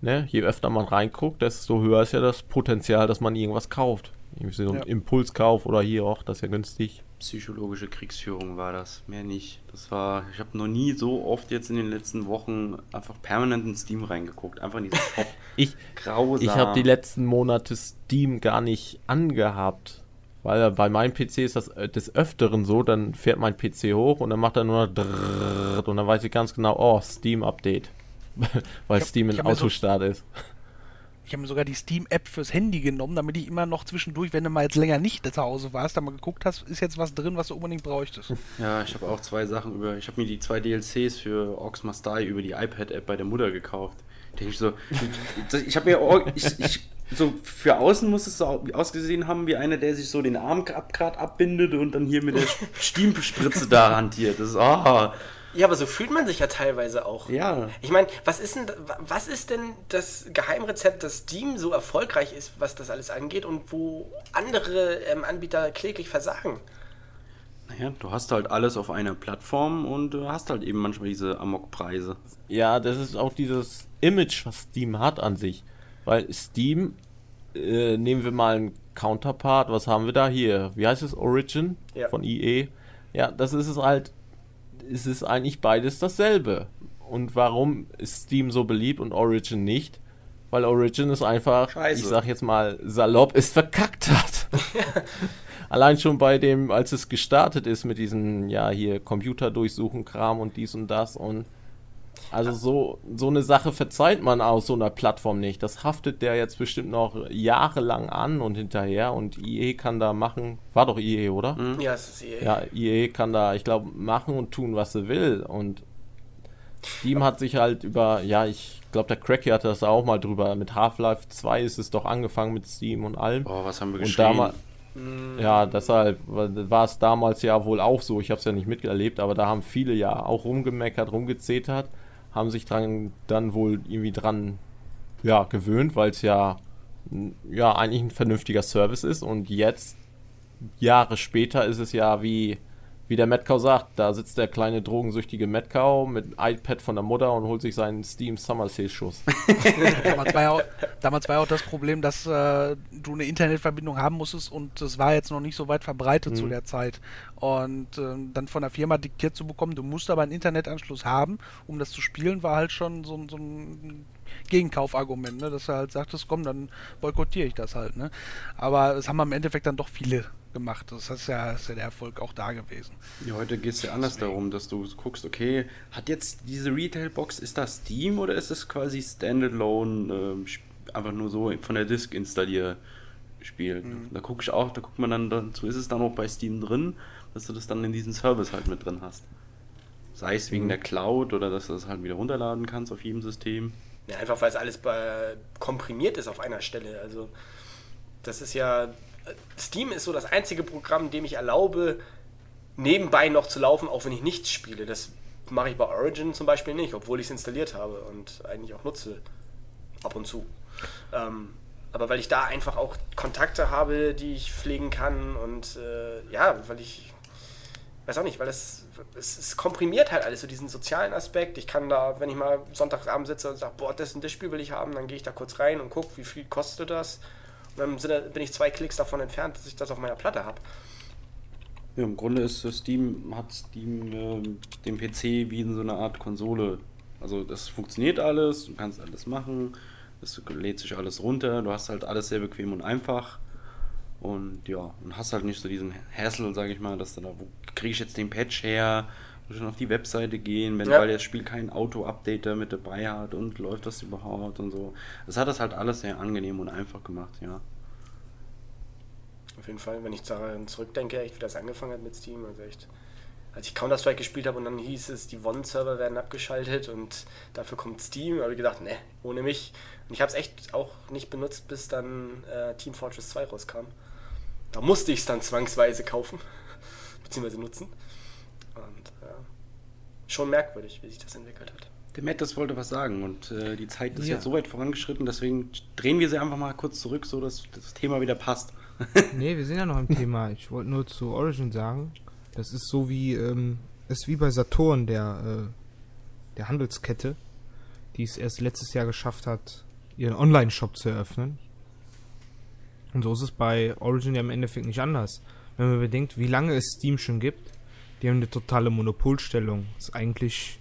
ne, je öfter man reinguckt, desto höher ist ja das Potenzial, dass man irgendwas kauft. Irgendwie so ein ja. Impulskauf oder hier auch, das ist ja günstig. Psychologische Kriegsführung war das, mehr nicht. Das war, ich habe noch nie so oft jetzt in den letzten Wochen einfach permanent in Steam reingeguckt. Einfach in diesen Shop. ich Grausam. Ich habe die letzten Monate Steam gar nicht angehabt. Weil bei meinem PC ist das äh, des Öfteren so, dann fährt mein PC hoch und dann macht er nur noch und dann weiß ich ganz genau, oh, Steam-Update. weil hab, Steam in Autostart so, ist. Ich habe mir sogar die Steam-App fürs Handy genommen, damit ich immer noch zwischendurch, wenn du mal jetzt länger nicht zu Hause warst, da mal geguckt hast, ist jetzt was drin, was du unbedingt bräuchtest. Ja, ich habe auch zwei Sachen über. Ich habe mir die zwei DLCs für Ox Must Die über die iPad-App bei der Mutter gekauft. Denke ich so, ich habe mir, ich, ich, so für außen muss es so ausgesehen haben wie einer, der sich so den Arm gerade abbindet und dann hier mit der Steam-Spritze da hantiert. Das ist. Oh. Ja, aber so fühlt man sich ja teilweise auch. Ja. Ich meine, was ist denn, was ist denn das Geheimrezept, dass Steam so erfolgreich ist, was das alles angeht und wo andere ähm, Anbieter kläglich versagen? Naja, du hast halt alles auf einer Plattform und du hast halt eben manchmal diese Amokpreise. Ja, das ist auch dieses Image, was Steam hat an sich. Weil Steam, äh, nehmen wir mal einen Counterpart, was haben wir da hier? Wie heißt es? Origin ja. von EA. Ja, das ist es halt ist es eigentlich beides dasselbe. Und warum ist Steam so beliebt und Origin nicht? Weil Origin ist einfach, Scheiße. ich sag jetzt mal salopp, es verkackt hat. Allein schon bei dem, als es gestartet ist mit diesen, ja, hier Computer durchsuchen, Kram und dies und das und also so, so eine Sache verzeiht man aus so einer Plattform nicht. Das haftet der jetzt bestimmt noch jahrelang an und hinterher und IE kann da machen, war doch IE, oder? Mhm. Ja, es ist IE. Ja, IE kann da, ich glaube, machen und tun, was sie will und Steam hat sich halt über, ja, ich glaube, der Cracky hatte das auch mal drüber, mit Half-Life 2 ist es doch angefangen mit Steam und allem. Boah, was haben wir geschrieben? Mhm. Ja, deshalb war es damals ja wohl auch so. Ich habe es ja nicht miterlebt, aber da haben viele ja auch rumgemeckert, rumgezetert haben sich dran, dann wohl irgendwie dran ja, gewöhnt, weil es ja, ja eigentlich ein vernünftiger Service ist. Und jetzt, Jahre später, ist es ja wie wie der Metcalf sagt, da sitzt der kleine drogensüchtige Metcalf mit iPad von der Mutter und holt sich seinen Steam Summer Sale Schuss. damals, war ja auch, damals war ja auch das Problem, dass äh, du eine Internetverbindung haben musstest und es war jetzt noch nicht so weit verbreitet mhm. zu der Zeit. Und äh, dann von der Firma diktiert zu bekommen, du musst aber einen Internetanschluss haben, um das zu spielen, war halt schon so, so ein Gegenkaufargument, ne? dass er halt sagt, komm, dann boykottiere ich das halt. Ne? Aber es haben am Endeffekt dann doch viele gemacht. Das ist ja, ist ja der Erfolg auch da gewesen. Ja, heute geht es ja anders Deswegen. darum, dass du guckst, okay, hat jetzt diese Retail-Box, ist das Steam oder ist es quasi Standalone, äh, einfach nur so von der Disk installiert? Spiel. Mhm. Da gucke ich auch, da guckt man dann dazu, ist es dann auch bei Steam drin, dass du das dann in diesem Service halt mit drin hast. Sei es wegen mhm. der Cloud oder dass du das halt wieder runterladen kannst auf jedem System. Ja, einfach weil es alles komprimiert ist auf einer Stelle. Also das ist ja Steam ist so das einzige Programm, dem ich erlaube, nebenbei noch zu laufen, auch wenn ich nichts spiele. Das mache ich bei Origin zum Beispiel nicht, obwohl ich es installiert habe und eigentlich auch nutze. Ab und zu. Ähm, aber weil ich da einfach auch Kontakte habe, die ich pflegen kann und äh, ja, weil ich weiß auch nicht, weil es, es, es, komprimiert halt alles, so diesen sozialen Aspekt. Ich kann da, wenn ich mal Sonntagabend sitze und sage, boah, das und das Spiel will ich haben, dann gehe ich da kurz rein und gucke, wie viel kostet das dann bin ich zwei Klicks davon entfernt, dass ich das auf meiner Platte habe. Ja, im Grunde ist Steam, hat Steam äh, den PC wie in so eine Art Konsole. Also das funktioniert alles, du kannst alles machen, es lädt sich alles runter, du hast halt alles sehr bequem und einfach. Und ja, und hast halt nicht so diesen Hassel, sage ich mal, dass du da, wo kriege ich jetzt den Patch her, muss schon auf die Webseite gehen, wenn, ja. weil das Spiel kein Auto-Updater mit dabei hat und läuft das überhaupt und so. Das hat das halt alles sehr angenehm und einfach gemacht, ja. Auf jeden Fall, wenn ich daran zurückdenke, echt, wie das angefangen hat mit Steam, also echt. als ich Counter-Strike gespielt habe und dann hieß es, die One-Server werden abgeschaltet und dafür kommt Steam, habe ich gedacht, ne, ohne mich. Und ich habe es echt auch nicht benutzt, bis dann äh, Team Fortress 2 rauskam. Da musste ich es dann zwangsweise kaufen, beziehungsweise nutzen. Und ja, schon merkwürdig, wie sich das entwickelt hat. Der Matt, das wollte was sagen und äh, die Zeit ist ja. jetzt so weit vorangeschritten, deswegen drehen wir sie einfach mal kurz zurück, so dass das Thema wieder passt. nee, wir sind ja noch im Thema. Ich wollte nur zu Origin sagen, das ist so wie, ähm, ist wie bei Saturn, der, äh, der Handelskette, die es erst letztes Jahr geschafft hat, ihren Online-Shop zu eröffnen. Und so ist es bei Origin ja im Endeffekt nicht anders. Wenn man bedenkt, wie lange es Steam schon gibt, die haben eine totale Monopolstellung. Ist eigentlich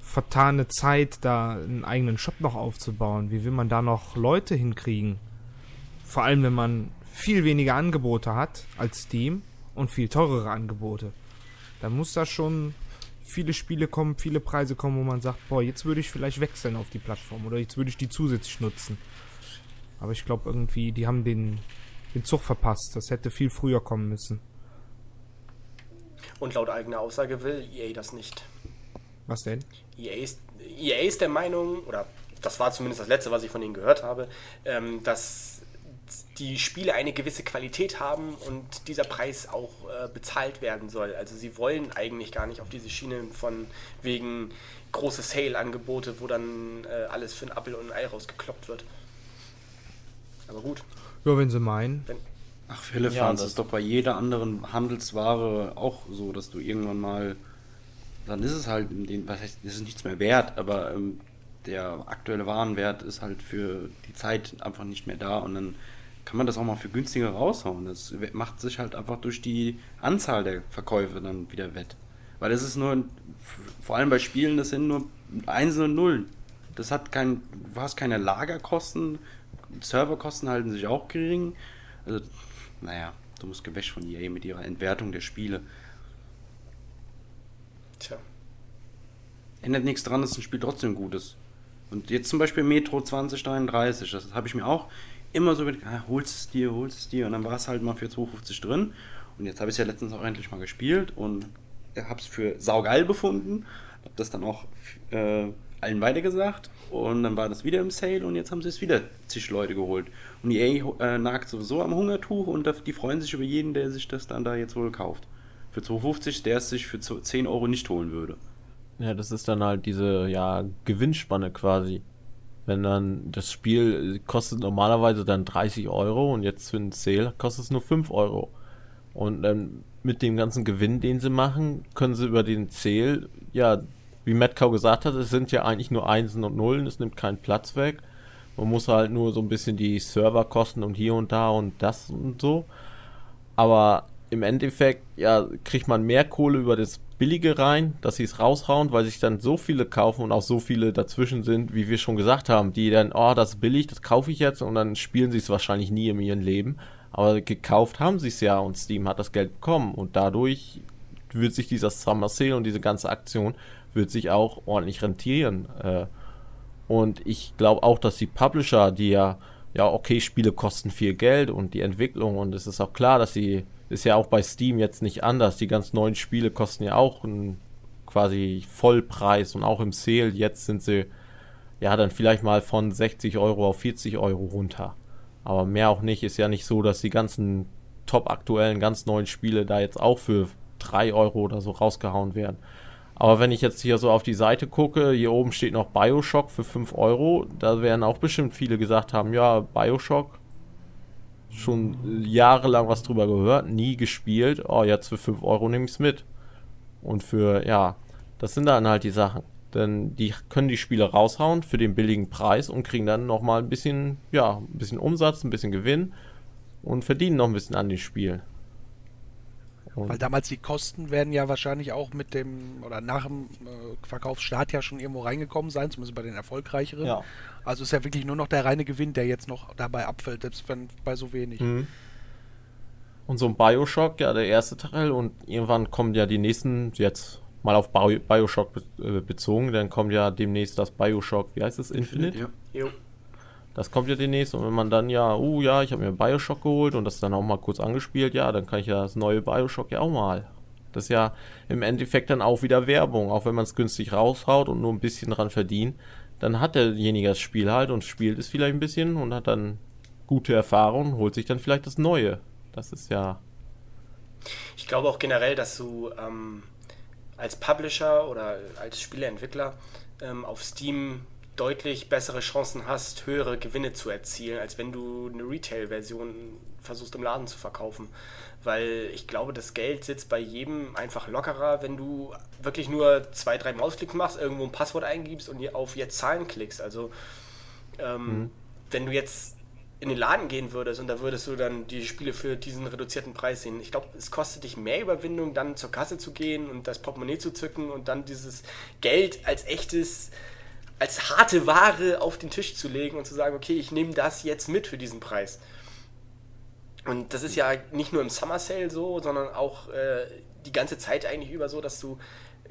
vertane Zeit, da einen eigenen Shop noch aufzubauen. Wie will man da noch Leute hinkriegen? Vor allem, wenn man viel weniger Angebote hat als Steam und viel teurere Angebote. Dann muss da schon viele Spiele kommen, viele Preise kommen, wo man sagt, boah, jetzt würde ich vielleicht wechseln auf die Plattform oder jetzt würde ich die zusätzlich nutzen. Aber ich glaube irgendwie, die haben den, den Zug verpasst. Das hätte viel früher kommen müssen. Und laut eigener Aussage will EA das nicht. Was denn? EA ist, EA ist der Meinung, oder das war zumindest das letzte, was ich von ihnen gehört habe, ähm, dass die Spiele eine gewisse Qualität haben und dieser Preis auch äh, bezahlt werden soll. Also sie wollen eigentlich gar nicht auf diese Schiene von wegen große Sale-Angebote, wo dann äh, alles für ein Apfel und ein Ei rausgekloppt wird. Aber gut. Ja, wenn sie meinen. Wenn, Ach, Philipp, ja, das ist doch bei jeder anderen Handelsware auch so, dass du irgendwann mal, dann ist es halt, was heißt, ist es nichts mehr wert, aber ähm, der aktuelle Warenwert ist halt für die Zeit einfach nicht mehr da und dann kann man das auch mal für günstiger raushauen. Das macht sich halt einfach durch die Anzahl der Verkäufe dann wieder wett. Weil das ist nur, vor allem bei Spielen, das sind nur Einsen und Nullen. Das hat kein, du hast keine Lagerkosten, Serverkosten halten sich auch gering. Also naja, du musst gewäscht von EA mit ihrer Entwertung der Spiele. Tja. Ändert nichts dran, dass ein Spiel trotzdem gut ist. Und jetzt zum Beispiel Metro 2033, das habe ich mir auch immer so mit, ah, holst es dir, holst es dir. Und dann war es halt mal für 250 drin. Und jetzt habe ich es ja letztens auch endlich mal gespielt und habe es für saugeil befunden. Habe das dann auch äh, allen weitergesagt. Und dann war das wieder im Sale und jetzt haben sie es wieder zig Leute geholt. Und EA äh, nagt sowieso am Hungertuch und die freuen sich über jeden, der sich das dann da jetzt wohl kauft. Für 250, der es sich für 10 Euro nicht holen würde. Ja, das ist dann halt diese ja, Gewinnspanne quasi. Wenn dann das Spiel kostet normalerweise dann 30 Euro und jetzt für einen Sale kostet es nur 5 Euro. Und dann mit dem ganzen Gewinn, den sie machen, können sie über den Sale ja wie Metcalf gesagt hat, es sind ja eigentlich nur Einsen und Nullen, es nimmt keinen Platz weg. Man muss halt nur so ein bisschen die Serverkosten und hier und da und das und so. Aber im Endeffekt, ja, kriegt man mehr Kohle über das Billige rein, dass sie es raushauen, weil sich dann so viele kaufen und auch so viele dazwischen sind, wie wir schon gesagt haben, die dann, oh, das ist billig, das kaufe ich jetzt und dann spielen sie es wahrscheinlich nie in ihrem Leben. Aber gekauft haben sie es ja und Steam hat das Geld bekommen und dadurch wird sich dieser Summer Sale und diese ganze Aktion wird sich auch ordentlich rentieren. Äh, und ich glaube auch, dass die Publisher, die ja, ja, okay, Spiele kosten viel Geld und die Entwicklung und es ist auch klar, dass sie, ist ja auch bei Steam jetzt nicht anders. Die ganz neuen Spiele kosten ja auch einen quasi Vollpreis und auch im Sale. Jetzt sind sie ja dann vielleicht mal von 60 Euro auf 40 Euro runter. Aber mehr auch nicht. Ist ja nicht so, dass die ganzen top aktuellen, ganz neuen Spiele da jetzt auch für 3 Euro oder so rausgehauen werden. Aber wenn ich jetzt hier so auf die Seite gucke, hier oben steht noch Bioshock für 5 Euro. Da werden auch bestimmt viele gesagt haben, ja, Bioshock, schon jahrelang was drüber gehört, nie gespielt. Oh, jetzt für 5 Euro nehme ich es mit. Und für, ja, das sind dann halt die Sachen. Denn die können die Spiele raushauen für den billigen Preis und kriegen dann nochmal ein bisschen, ja, ein bisschen Umsatz, ein bisschen Gewinn und verdienen noch ein bisschen an den Spielen. Und Weil damals die Kosten werden ja wahrscheinlich auch mit dem oder nach dem äh, Verkaufsstart ja schon irgendwo reingekommen sein, zumindest bei den erfolgreicheren. Ja. Also ist ja wirklich nur noch der reine Gewinn, der jetzt noch dabei abfällt, selbst wenn bei so wenig. Mhm. Und so ein Bioshock, ja, der erste Teil und irgendwann kommen ja die nächsten, jetzt mal auf Bioshock äh, bezogen, dann kommt ja demnächst das Bioshock, wie heißt es, Infinite? Infinite ja. Das kommt ja demnächst und wenn man dann ja, uh ja, ich habe mir Bioshock geholt und das dann auch mal kurz angespielt, ja, dann kann ich ja das neue Bioshock ja auch mal Das ist ja im Endeffekt dann auch wieder Werbung. Auch wenn man es günstig raushaut und nur ein bisschen dran verdient, dann hat derjenige das Spiel halt und spielt es vielleicht ein bisschen und hat dann gute Erfahrungen, holt sich dann vielleicht das Neue. Das ist ja. Ich glaube auch generell, dass du ähm, als Publisher oder als Spieleentwickler ähm, auf Steam deutlich bessere Chancen hast, höhere Gewinne zu erzielen, als wenn du eine Retail-Version versuchst im Laden zu verkaufen. Weil ich glaube, das Geld sitzt bei jedem einfach lockerer, wenn du wirklich nur zwei, drei Mausklicks machst, irgendwo ein Passwort eingibst und auf jetzt Zahlen klickst. Also ähm, mhm. wenn du jetzt in den Laden gehen würdest und da würdest du dann die Spiele für diesen reduzierten Preis sehen. Ich glaube, es kostet dich mehr Überwindung, dann zur Kasse zu gehen und das Portemonnaie zu zücken und dann dieses Geld als echtes als harte Ware auf den Tisch zu legen und zu sagen, okay, ich nehme das jetzt mit für diesen Preis. Und das ist ja nicht nur im Summer Sale so, sondern auch äh, die ganze Zeit eigentlich über so, dass du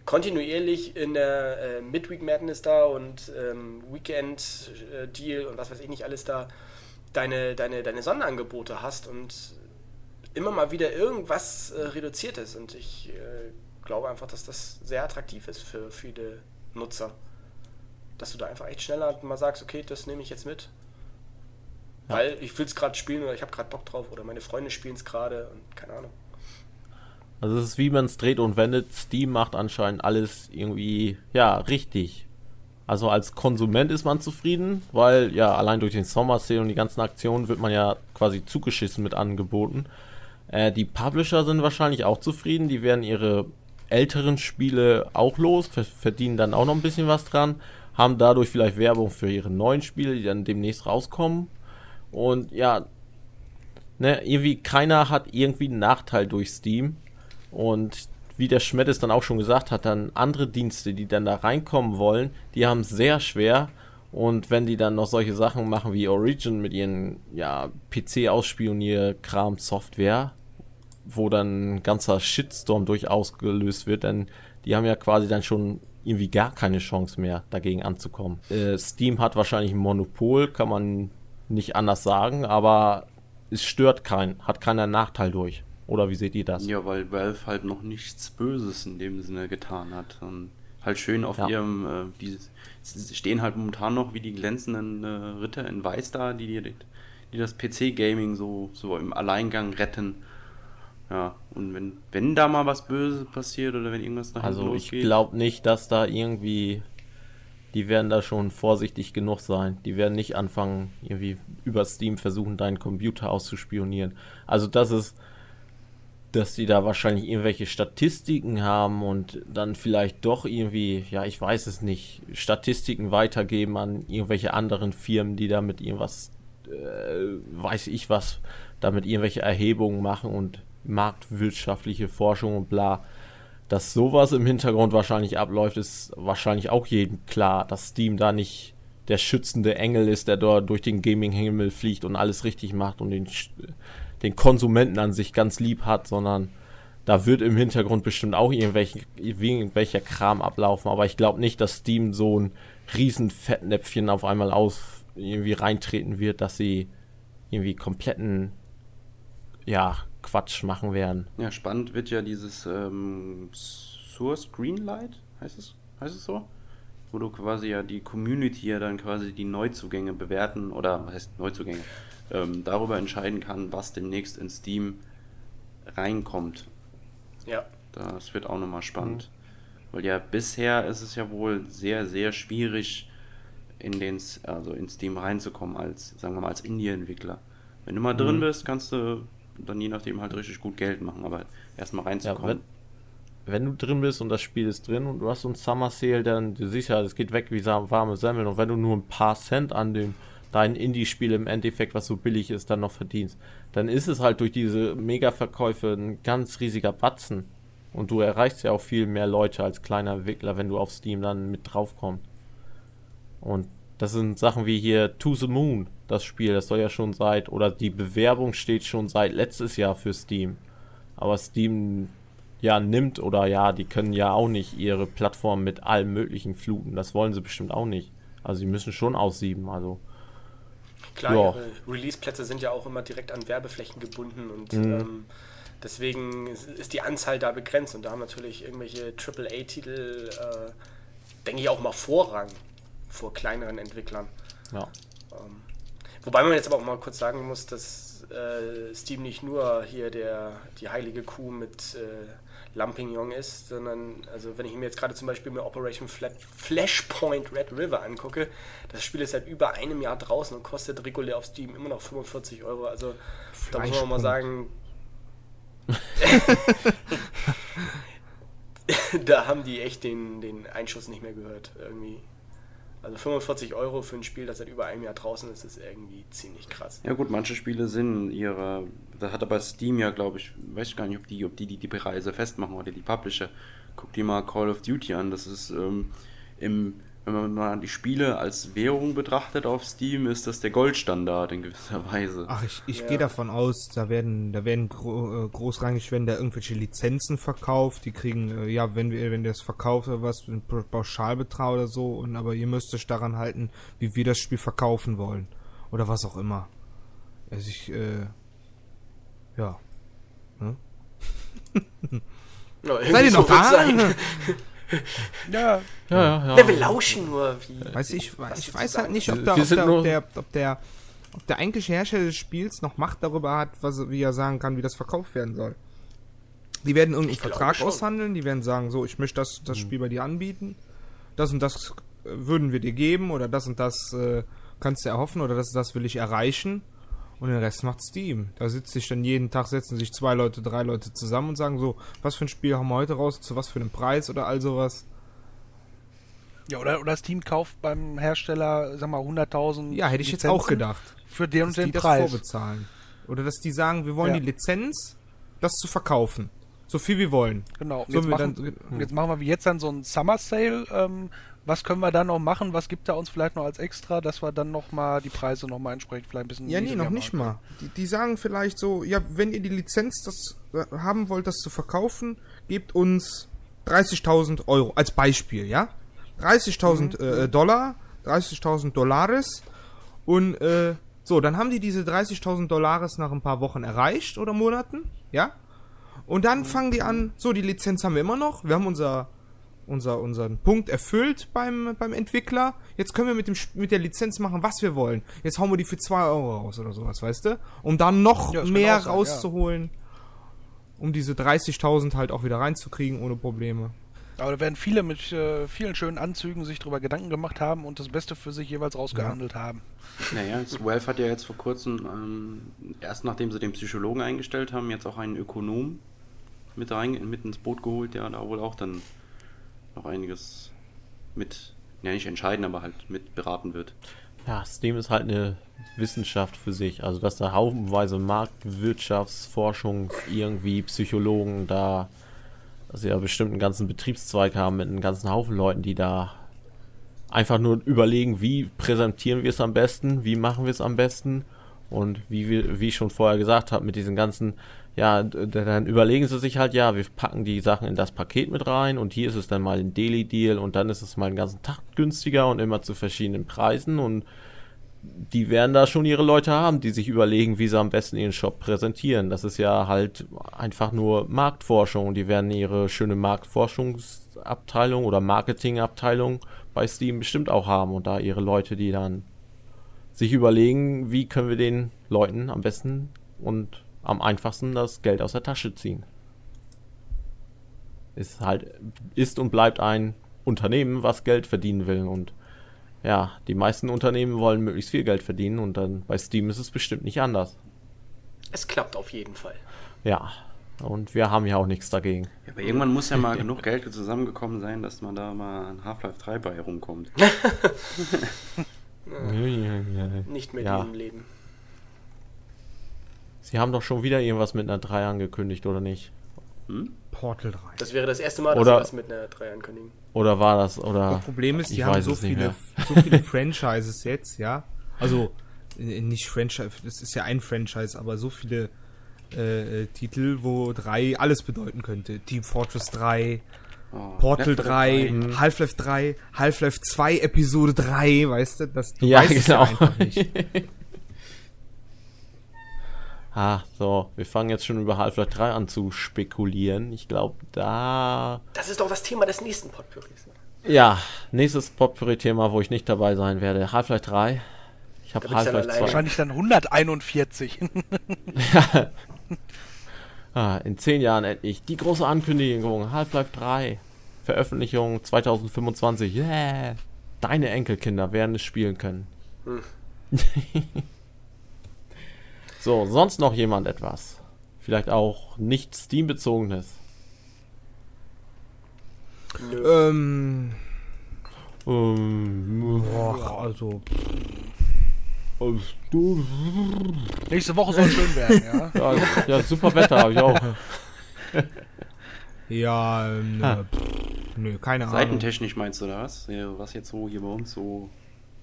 kontinuierlich in der äh, Midweek Madness da und ähm, Weekend äh, Deal und was weiß ich nicht alles da deine, deine, deine Sonderangebote hast und immer mal wieder irgendwas äh, reduziert ist. Und ich äh, glaube einfach, dass das sehr attraktiv ist für viele Nutzer dass du da einfach echt schneller mal sagst, okay, das nehme ich jetzt mit. Ja. Weil ich will es gerade spielen oder ich habe gerade Bock drauf oder meine Freunde spielen es gerade und keine Ahnung. Also es ist wie man es dreht und wendet. Steam macht anscheinend alles irgendwie, ja, richtig. Also als Konsument ist man zufrieden, weil ja allein durch den Sommer Sale und die ganzen Aktionen wird man ja quasi zugeschissen mit Angeboten. Äh, die Publisher sind wahrscheinlich auch zufrieden, die werden ihre älteren Spiele auch los, verdienen dann auch noch ein bisschen was dran haben dadurch vielleicht Werbung für ihre neuen Spiele, die dann demnächst rauskommen. Und ja, ne, irgendwie keiner hat irgendwie einen Nachteil durch Steam. Und wie der Schmidt es dann auch schon gesagt hat, dann andere Dienste, die dann da reinkommen wollen, die haben es sehr schwer. Und wenn die dann noch solche Sachen machen wie Origin mit ihren ja, PC-Ausspionier-Kram-Software, wo dann ein ganzer Shitstorm durchaus gelöst wird, denn die haben ja quasi dann schon irgendwie gar keine Chance mehr, dagegen anzukommen. Äh, Steam hat wahrscheinlich ein Monopol, kann man nicht anders sagen, aber es stört keinen, hat keinen Nachteil durch. Oder wie seht ihr das? Ja, weil Valve halt noch nichts Böses in dem Sinne getan hat. Und halt schön auf ja. ihrem, äh, die, stehen halt momentan noch wie die glänzenden äh, Ritter in Weiß da, die, die, die das PC-Gaming so, so im Alleingang retten. Ja, und wenn, wenn da mal was Böses passiert oder wenn irgendwas nach Also ich glaube nicht, dass da irgendwie. Die werden da schon vorsichtig genug sein. Die werden nicht anfangen, irgendwie über Steam versuchen, deinen Computer auszuspionieren. Also das ist, dass die da wahrscheinlich irgendwelche Statistiken haben und dann vielleicht doch irgendwie, ja, ich weiß es nicht, Statistiken weitergeben an irgendwelche anderen Firmen, die damit irgendwas, äh, weiß ich was, damit irgendwelche Erhebungen machen und marktwirtschaftliche Forschung und bla. Dass sowas im Hintergrund wahrscheinlich abläuft, ist wahrscheinlich auch jedem klar, dass Steam da nicht der schützende Engel ist, der dort durch den Gaming-Himmel fliegt und alles richtig macht und den, den Konsumenten an sich ganz lieb hat, sondern da wird im Hintergrund bestimmt auch irgendwelche, irgendwelcher Kram ablaufen. Aber ich glaube nicht, dass Steam so ein riesen Fettnäpfchen auf einmal aus irgendwie reintreten wird, dass sie irgendwie kompletten ja, Quatsch machen werden. Ja, spannend wird ja dieses ähm, Source Greenlight, heißt es, heißt es so? Wo du quasi ja die Community ja dann quasi die Neuzugänge bewerten oder was heißt Neuzugänge, ähm, darüber entscheiden kann, was demnächst in Steam reinkommt. Ja. Das wird auch nochmal spannend. Mhm. Weil ja bisher ist es ja wohl sehr, sehr schwierig, in den, also in Steam reinzukommen als, sagen wir mal, als Indie-Entwickler. Wenn du mal mhm. drin bist, kannst du dann je nachdem halt richtig gut Geld machen, aber erstmal reinzukommen. Ja, wenn, wenn, du drin bist und das Spiel ist drin und du hast so ein Summer Sale, dann du siehst ja, es geht weg wie warme Semmeln und wenn du nur ein paar Cent an dem dein Indie-Spiel im Endeffekt, was so billig ist, dann noch verdienst, dann ist es halt durch diese Mega-Verkäufe ein ganz riesiger Batzen. Und du erreichst ja auch viel mehr Leute als kleiner Entwickler, wenn du auf Steam dann mit drauf kommst. Und das sind Sachen wie hier To the Moon, das Spiel. Das soll ja schon seit, oder die Bewerbung steht schon seit letztes Jahr für Steam. Aber Steam ja nimmt oder ja, die können ja auch nicht ihre Plattform mit allem möglichen fluten. Das wollen sie bestimmt auch nicht. Also sie müssen schon aussieben, also. Klar, ja. ihre Release-Plätze sind ja auch immer direkt an Werbeflächen gebunden und mhm. ähm, Deswegen ist die Anzahl da begrenzt und da haben natürlich irgendwelche AAA-Titel, äh, denke ich, auch mal Vorrang vor kleineren Entwicklern. Ja. Ähm, wobei man jetzt aber auch mal kurz sagen muss, dass äh, Steam nicht nur hier der, die heilige Kuh mit äh, Lampignon ist, sondern, also wenn ich mir jetzt gerade zum Beispiel mir Operation Flat Flashpoint Red River angucke, das Spiel ist seit über einem Jahr draußen und kostet regulär auf Steam immer noch 45 Euro. Also da muss man mal sagen, da haben die echt den, den Einschuss nicht mehr gehört. Irgendwie. Also 45 Euro für ein Spiel, das seit über einem Jahr draußen ist, ist irgendwie ziemlich krass. Ja gut, manche Spiele sind ihre, da hat aber Steam ja, glaube ich, weiß ich gar nicht, ob die, ob die, die die Preise festmachen oder die Publisher. Guck dir mal Call of Duty an, das ist ähm, im wenn man mal die Spiele als Währung betrachtet auf Steam, ist das der Goldstandard in gewisser Weise. Ach, ich, ich ja. gehe davon aus, da werden, da werden gro äh, großrangig, wenn da irgendwelche Lizenzen verkauft, die kriegen, äh, ja, wenn wir, wenn das verkauft oder was, ein Pauschalbetrag oder so, und aber ihr müsst euch daran halten, wie wir das Spiel verkaufen wollen. Oder was auch immer. Also ich, äh, ja. Hm? No, Seid ihr noch so da? ja. Ja, ja, ja. wir lauschen nur. Wie, weiß ich, ich weiß halt nicht, ob, da, ob, der, ob, der, ob, der, ob der eigentliche Hersteller des Spiels noch Macht darüber hat, was, wie er sagen kann, wie das verkauft werden soll. Die werden irgendeinen Vertrag aushandeln, die werden sagen, so, ich möchte das, das hm. Spiel bei dir anbieten. Das und das äh, würden wir dir geben oder das und das äh, kannst du erhoffen oder das und das will ich erreichen. Und den Rest macht Steam. Da sitzt sich dann jeden Tag, setzen sich zwei Leute, drei Leute zusammen und sagen so, was für ein Spiel haben wir heute raus, zu was für einem Preis oder all sowas. Ja, oder, oder Steam kauft beim Hersteller, sag mal, 100.000. Ja, hätte ich Lizenzen jetzt auch gedacht. Für den und den die Preis. Das vorbezahlen. Oder dass die sagen, wir wollen ja. die Lizenz, das zu verkaufen. So viel wie wollen. Genau. So jetzt, machen, dann, jetzt machen wir wie jetzt dann so ein Summer Sale. Ähm, was können wir dann noch machen? Was gibt er uns vielleicht noch als extra, dass wir dann nochmal die Preise nochmal entsprechend vielleicht ein bisschen. Ja, nee, noch nicht mal. Die, die, sagen vielleicht so, ja, wenn ihr die Lizenz das äh, haben wollt, das zu verkaufen, gebt uns 30.000 Euro als Beispiel, ja? 30.000 mhm. äh, Dollar, 30.000 Dollares und äh, so, dann haben die diese 30.000 Dollares nach ein paar Wochen erreicht oder Monaten, ja? Und dann mhm. fangen die an, so, die Lizenz haben wir immer noch, wir haben unser unser, unseren Punkt erfüllt beim, beim Entwickler. Jetzt können wir mit, dem, mit der Lizenz machen, was wir wollen. Jetzt hauen wir die für 2 Euro raus oder sowas, weißt du? Um dann noch ja, mehr sein, rauszuholen, ja. um diese 30.000 halt auch wieder reinzukriegen ohne Probleme. Aber da werden viele mit äh, vielen schönen Anzügen sich darüber Gedanken gemacht haben und das Beste für sich jeweils rausgehandelt ja. haben. Naja, Valve hat ja jetzt vor kurzem, ähm, erst nachdem sie den Psychologen eingestellt haben, jetzt auch einen Ökonom mit, rein, mit ins Boot geholt, der da wohl auch dann noch einiges mit, ja nicht entscheiden, aber halt mit beraten wird. Ja, Steam ist halt eine Wissenschaft für sich. Also, dass da haufenweise Marktwirtschaftsforschung, irgendwie Psychologen da, dass sie ja bestimmt einen ganzen Betriebszweig haben mit einem ganzen Haufen Leuten, die da einfach nur überlegen, wie präsentieren wir es am besten, wie machen wir es am besten und wie, wir, wie ich schon vorher gesagt habe, mit diesen ganzen ja, dann überlegen sie sich halt, ja, wir packen die Sachen in das Paket mit rein und hier ist es dann mal ein Daily Deal und dann ist es mal einen ganzen Tag günstiger und immer zu verschiedenen Preisen und die werden da schon ihre Leute haben, die sich überlegen, wie sie am besten ihren Shop präsentieren. Das ist ja halt einfach nur Marktforschung. Die werden ihre schöne Marktforschungsabteilung oder Marketingabteilung bei Steam bestimmt auch haben und da ihre Leute, die dann sich überlegen, wie können wir den Leuten am besten und am einfachsten das Geld aus der Tasche ziehen. Ist halt, ist und bleibt ein Unternehmen, was Geld verdienen will. Und ja, die meisten Unternehmen wollen möglichst viel Geld verdienen und dann bei Steam ist es bestimmt nicht anders. Es klappt auf jeden Fall. Ja, und wir haben ja auch nichts dagegen. Ja, aber irgendwann muss ja mal genug Geld zusammengekommen sein, dass man da mal an Half-Life 3 bei herumkommt. Nicht mehr ja. im Leben. Sie haben doch schon wieder irgendwas mit einer 3 angekündigt, oder nicht? Hm? Portal 3. Das wäre das erste Mal, dass oder, sie was mit einer 3 ankündigen. Oder war das, oder? Das Problem ist, die haben so viele, so viele Franchises jetzt, ja. Also, äh, nicht Franchise, das ist ja ein Franchise, aber so viele äh, Titel, wo 3 alles bedeuten könnte. Team Fortress 3, oh, Portal 3, 3, Half-Life 3, Half-Life 2 Episode 3, weißt du? Das, du ja, genau. Ja einfach nicht. Ah, so, wir fangen jetzt schon über Half-Life 3 an zu spekulieren. Ich glaube, da. Das ist doch das Thema des nächsten Potpourris. Ja, nächstes Potpourri-Thema, wo ich nicht dabei sein werde. Half-Life 3. Ich habe Half-Life 2. Wahrscheinlich dann 141. ja. ah, in zehn Jahren endlich. Die große Ankündigung. Half-Life 3. Veröffentlichung 2025. Yeah. Deine Enkelkinder werden es spielen können. Hm. So, sonst noch jemand etwas? Vielleicht auch nicht Steam-bezogenes? Ähm. Ähm. Boah, also. Nächste Woche soll schön werden, ja? ja, ja super Wetter habe ich auch. ja, ähm, nö, nö, keine Ahnung. Seitentechnisch meinst du das? Was jetzt so hier bei uns so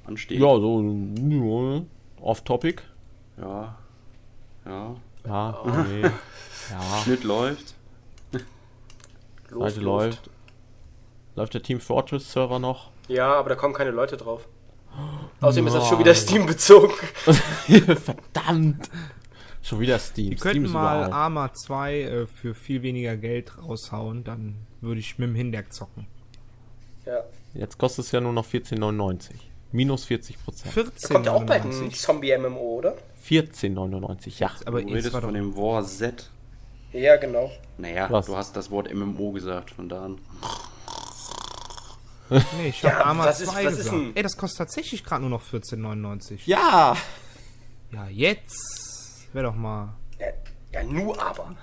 ansteht? Ja, so ja, off-topic. Ja, ja. Ja, oh. nee. ja. Schnitt läuft. Luft, Seite läuft. Läuft der Team Fortress Server noch? Ja, aber da kommen keine Leute drauf. Außerdem ist das schon wieder Steam bezogen. Verdammt! Schon wieder Steam. Wir könnten mal überall. Arma 2 äh, für viel weniger Geld raushauen, dann würde ich mit dem Hinderk zocken. Ja. Jetzt kostet es ja nur noch 14,99. Minus 40 Prozent. 14 Kommt ja auch bald ein Zombie-MMO, oder? 14,99, ja. Aber du redest von dem War Z. Ja, genau. Naja, Was? du hast das Wort MMO gesagt, von da an. Nee, ich hab ja, Arma was 2 ist, gesagt. Ey, das kostet tatsächlich gerade nur noch 14,99. Ja! Ja, jetzt. Wäre doch mal. Ja, ja, nur aber.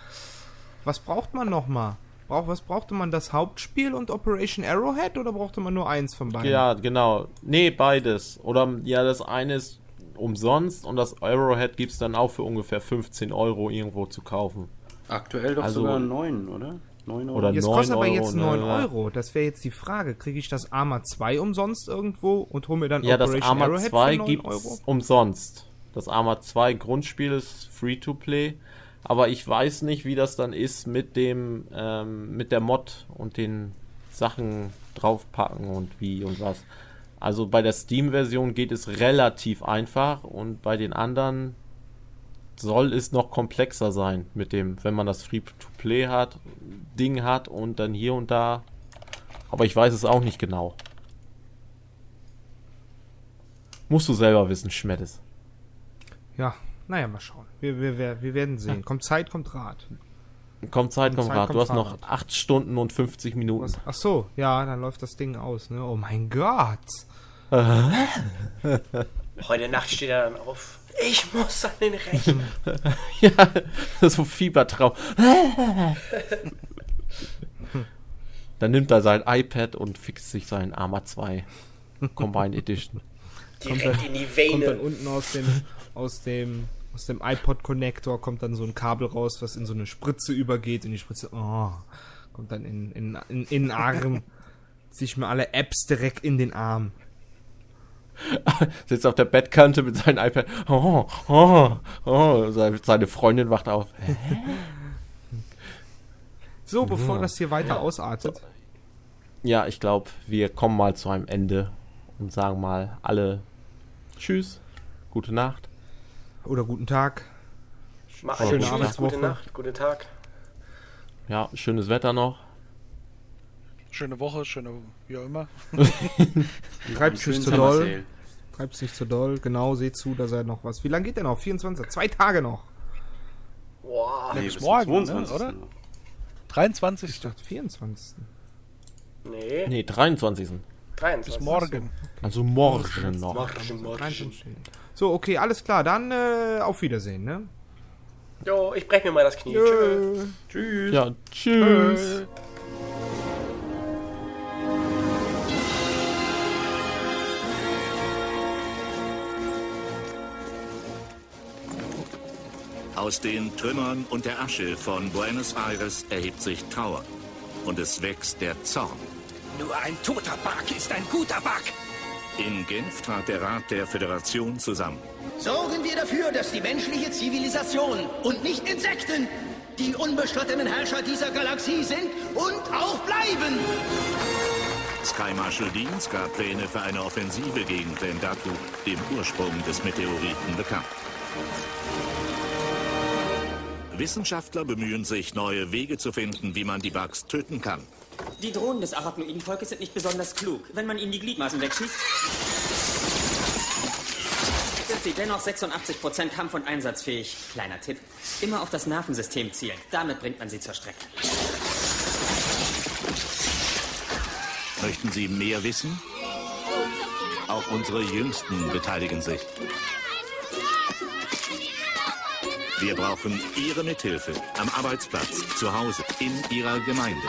Was braucht man noch mal? Brauch, was brauchte man? Das Hauptspiel und Operation Arrowhead oder brauchte man nur eins von beiden? Ja, genau. Nee, beides. Oder ja, das eine ist umsonst und das Arrowhead gibt es dann auch für ungefähr 15 Euro irgendwo zu kaufen. Aktuell doch also, sogar 9, oder? 9 Euro. Oder jetzt 9 kostet aber jetzt 9 ne? Euro. Das wäre jetzt die Frage. Kriege ich das Arma 2 umsonst irgendwo und hole mir dann ja, Operation das Arma Arrowhead 2 gibt umsonst. Das Arma 2 Grundspiel ist free to play aber ich weiß nicht, wie das dann ist mit dem, ähm, mit der Mod und den Sachen draufpacken und wie und was. Also bei der Steam-Version geht es relativ einfach und bei den anderen soll es noch komplexer sein mit dem, wenn man das Free-to-Play hat, Ding hat und dann hier und da. Aber ich weiß es auch nicht genau. Musst du selber wissen, Schmettes. Ja, naja, mal schauen. Wir, wir, wir, wir werden sehen. Kommt Zeit, kommt Rat. Kommt Zeit, kommt, Rat. Du hast noch 8 Stunden und 50 Minuten. Was? Ach so, ja, dann läuft das Ding aus. Ne? Oh mein Gott. Heute Nacht steht er dann auf. Ich muss an den Rechner. ja, so Fiebertraum. dann nimmt er sein iPad und fixt sich seinen Arma 2 Combined Edition. Direkt kommt dann, in die Vene. Kommt dann unten aus dem, aus dem aus dem iPod-Connector kommt dann so ein Kabel raus, was in so eine Spritze übergeht und die Spritze, oh, kommt dann in, in, in, in den Arm, sich mir alle Apps direkt in den Arm. Sitzt auf der Bettkante mit seinem iPad. Oh, oh, oh. Seine Freundin wacht auf. so, bevor ja. das hier weiter ausartet. Ja, ich glaube, wir kommen mal zu einem Ende und sagen mal alle Tschüss, gute Nacht. Oder guten Tag. Mach schöne Arbeitswoche. Gute Nacht, guten Tag. Ja, schönes Wetter noch. Schöne Woche, schöne, wie auch immer. Treib's nicht zu doll. Treib's nicht zu doll. Genau, seht zu, dass er noch was. Wie lange geht der noch? 24? Zwei Tage noch. Boah. Nee, bis morgen, ne, oder? 23. Ich dachte 24. Nee. Nee, 23. 23. Bis morgen. Also morgen noch. Morgen, morgen. So, okay, alles klar. Dann äh, auf Wiedersehen, ne? Jo, ich brech mir mal das Knie. Tschö. Tschüss. Ja, tschüss. Aus den Trümmern und der Asche von Buenos Aires erhebt sich Trauer. Und es wächst der Zorn. Nur ein toter Bug ist ein guter Bug. In Genf trat der Rat der Föderation zusammen. Sorgen wir dafür, dass die menschliche Zivilisation und nicht Insekten die unbestrittenen Herrscher dieser Galaxie sind und auch bleiben. Sky Marshal Deans gab Pläne für eine Offensive gegen Vendatu, dem Ursprung des Meteoriten, bekannt. Wissenschaftler bemühen sich, neue Wege zu finden, wie man die Bugs töten kann. Die Drohnen des Arachnoidenvolkes sind nicht besonders klug. Wenn man ihnen die Gliedmaßen wegschießt, sind sie dennoch 86% kampf- und einsatzfähig. Kleiner Tipp. Immer auf das Nervensystem zielen. Damit bringt man sie zur Strecke. Möchten Sie mehr wissen? Auch unsere Jüngsten beteiligen sich. Wir brauchen Ihre Mithilfe am Arbeitsplatz, zu Hause, in Ihrer Gemeinde.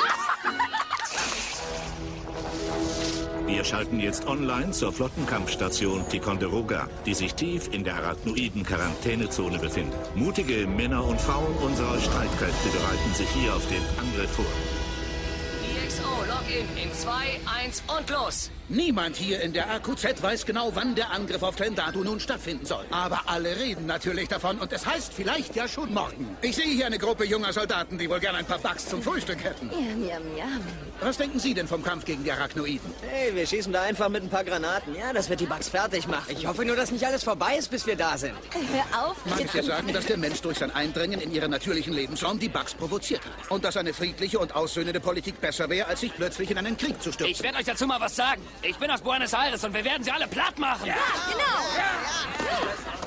Wir schalten jetzt online zur Flottenkampfstation Ticonderoga, die sich tief in der arachnoiden Quarantänezone befindet. Mutige Männer und Frauen unserer Streitkräfte bereiten sich hier auf den Angriff vor. EXO, Login in 2, 1 und los! Niemand hier in der AQZ weiß genau, wann der Angriff auf Trendatu nun stattfinden soll. Aber alle reden natürlich davon und es heißt vielleicht ja schon morgen. Ich sehe hier eine Gruppe junger Soldaten, die wohl gern ein paar Bugs zum Frühstück hätten. Yum, yum, yum. Was denken Sie denn vom Kampf gegen die Arachnoiden? Hey, wir schießen da einfach mit ein paar Granaten. Ja, das wird die Bugs fertig machen. Ich hoffe nur, dass nicht alles vorbei ist, bis wir da sind. Hör auf. Manche sagen, dass der Mensch durch sein Eindringen in ihren natürlichen Lebensraum die Bugs provoziert hat. Und dass eine friedliche und aussöhnende Politik besser wäre, als sich plötzlich in einen Krieg zu stürzen. Ich werde euch dazu mal was sagen. Ich bin aus Buenos Aires und wir werden sie alle platt machen. Ja, genau.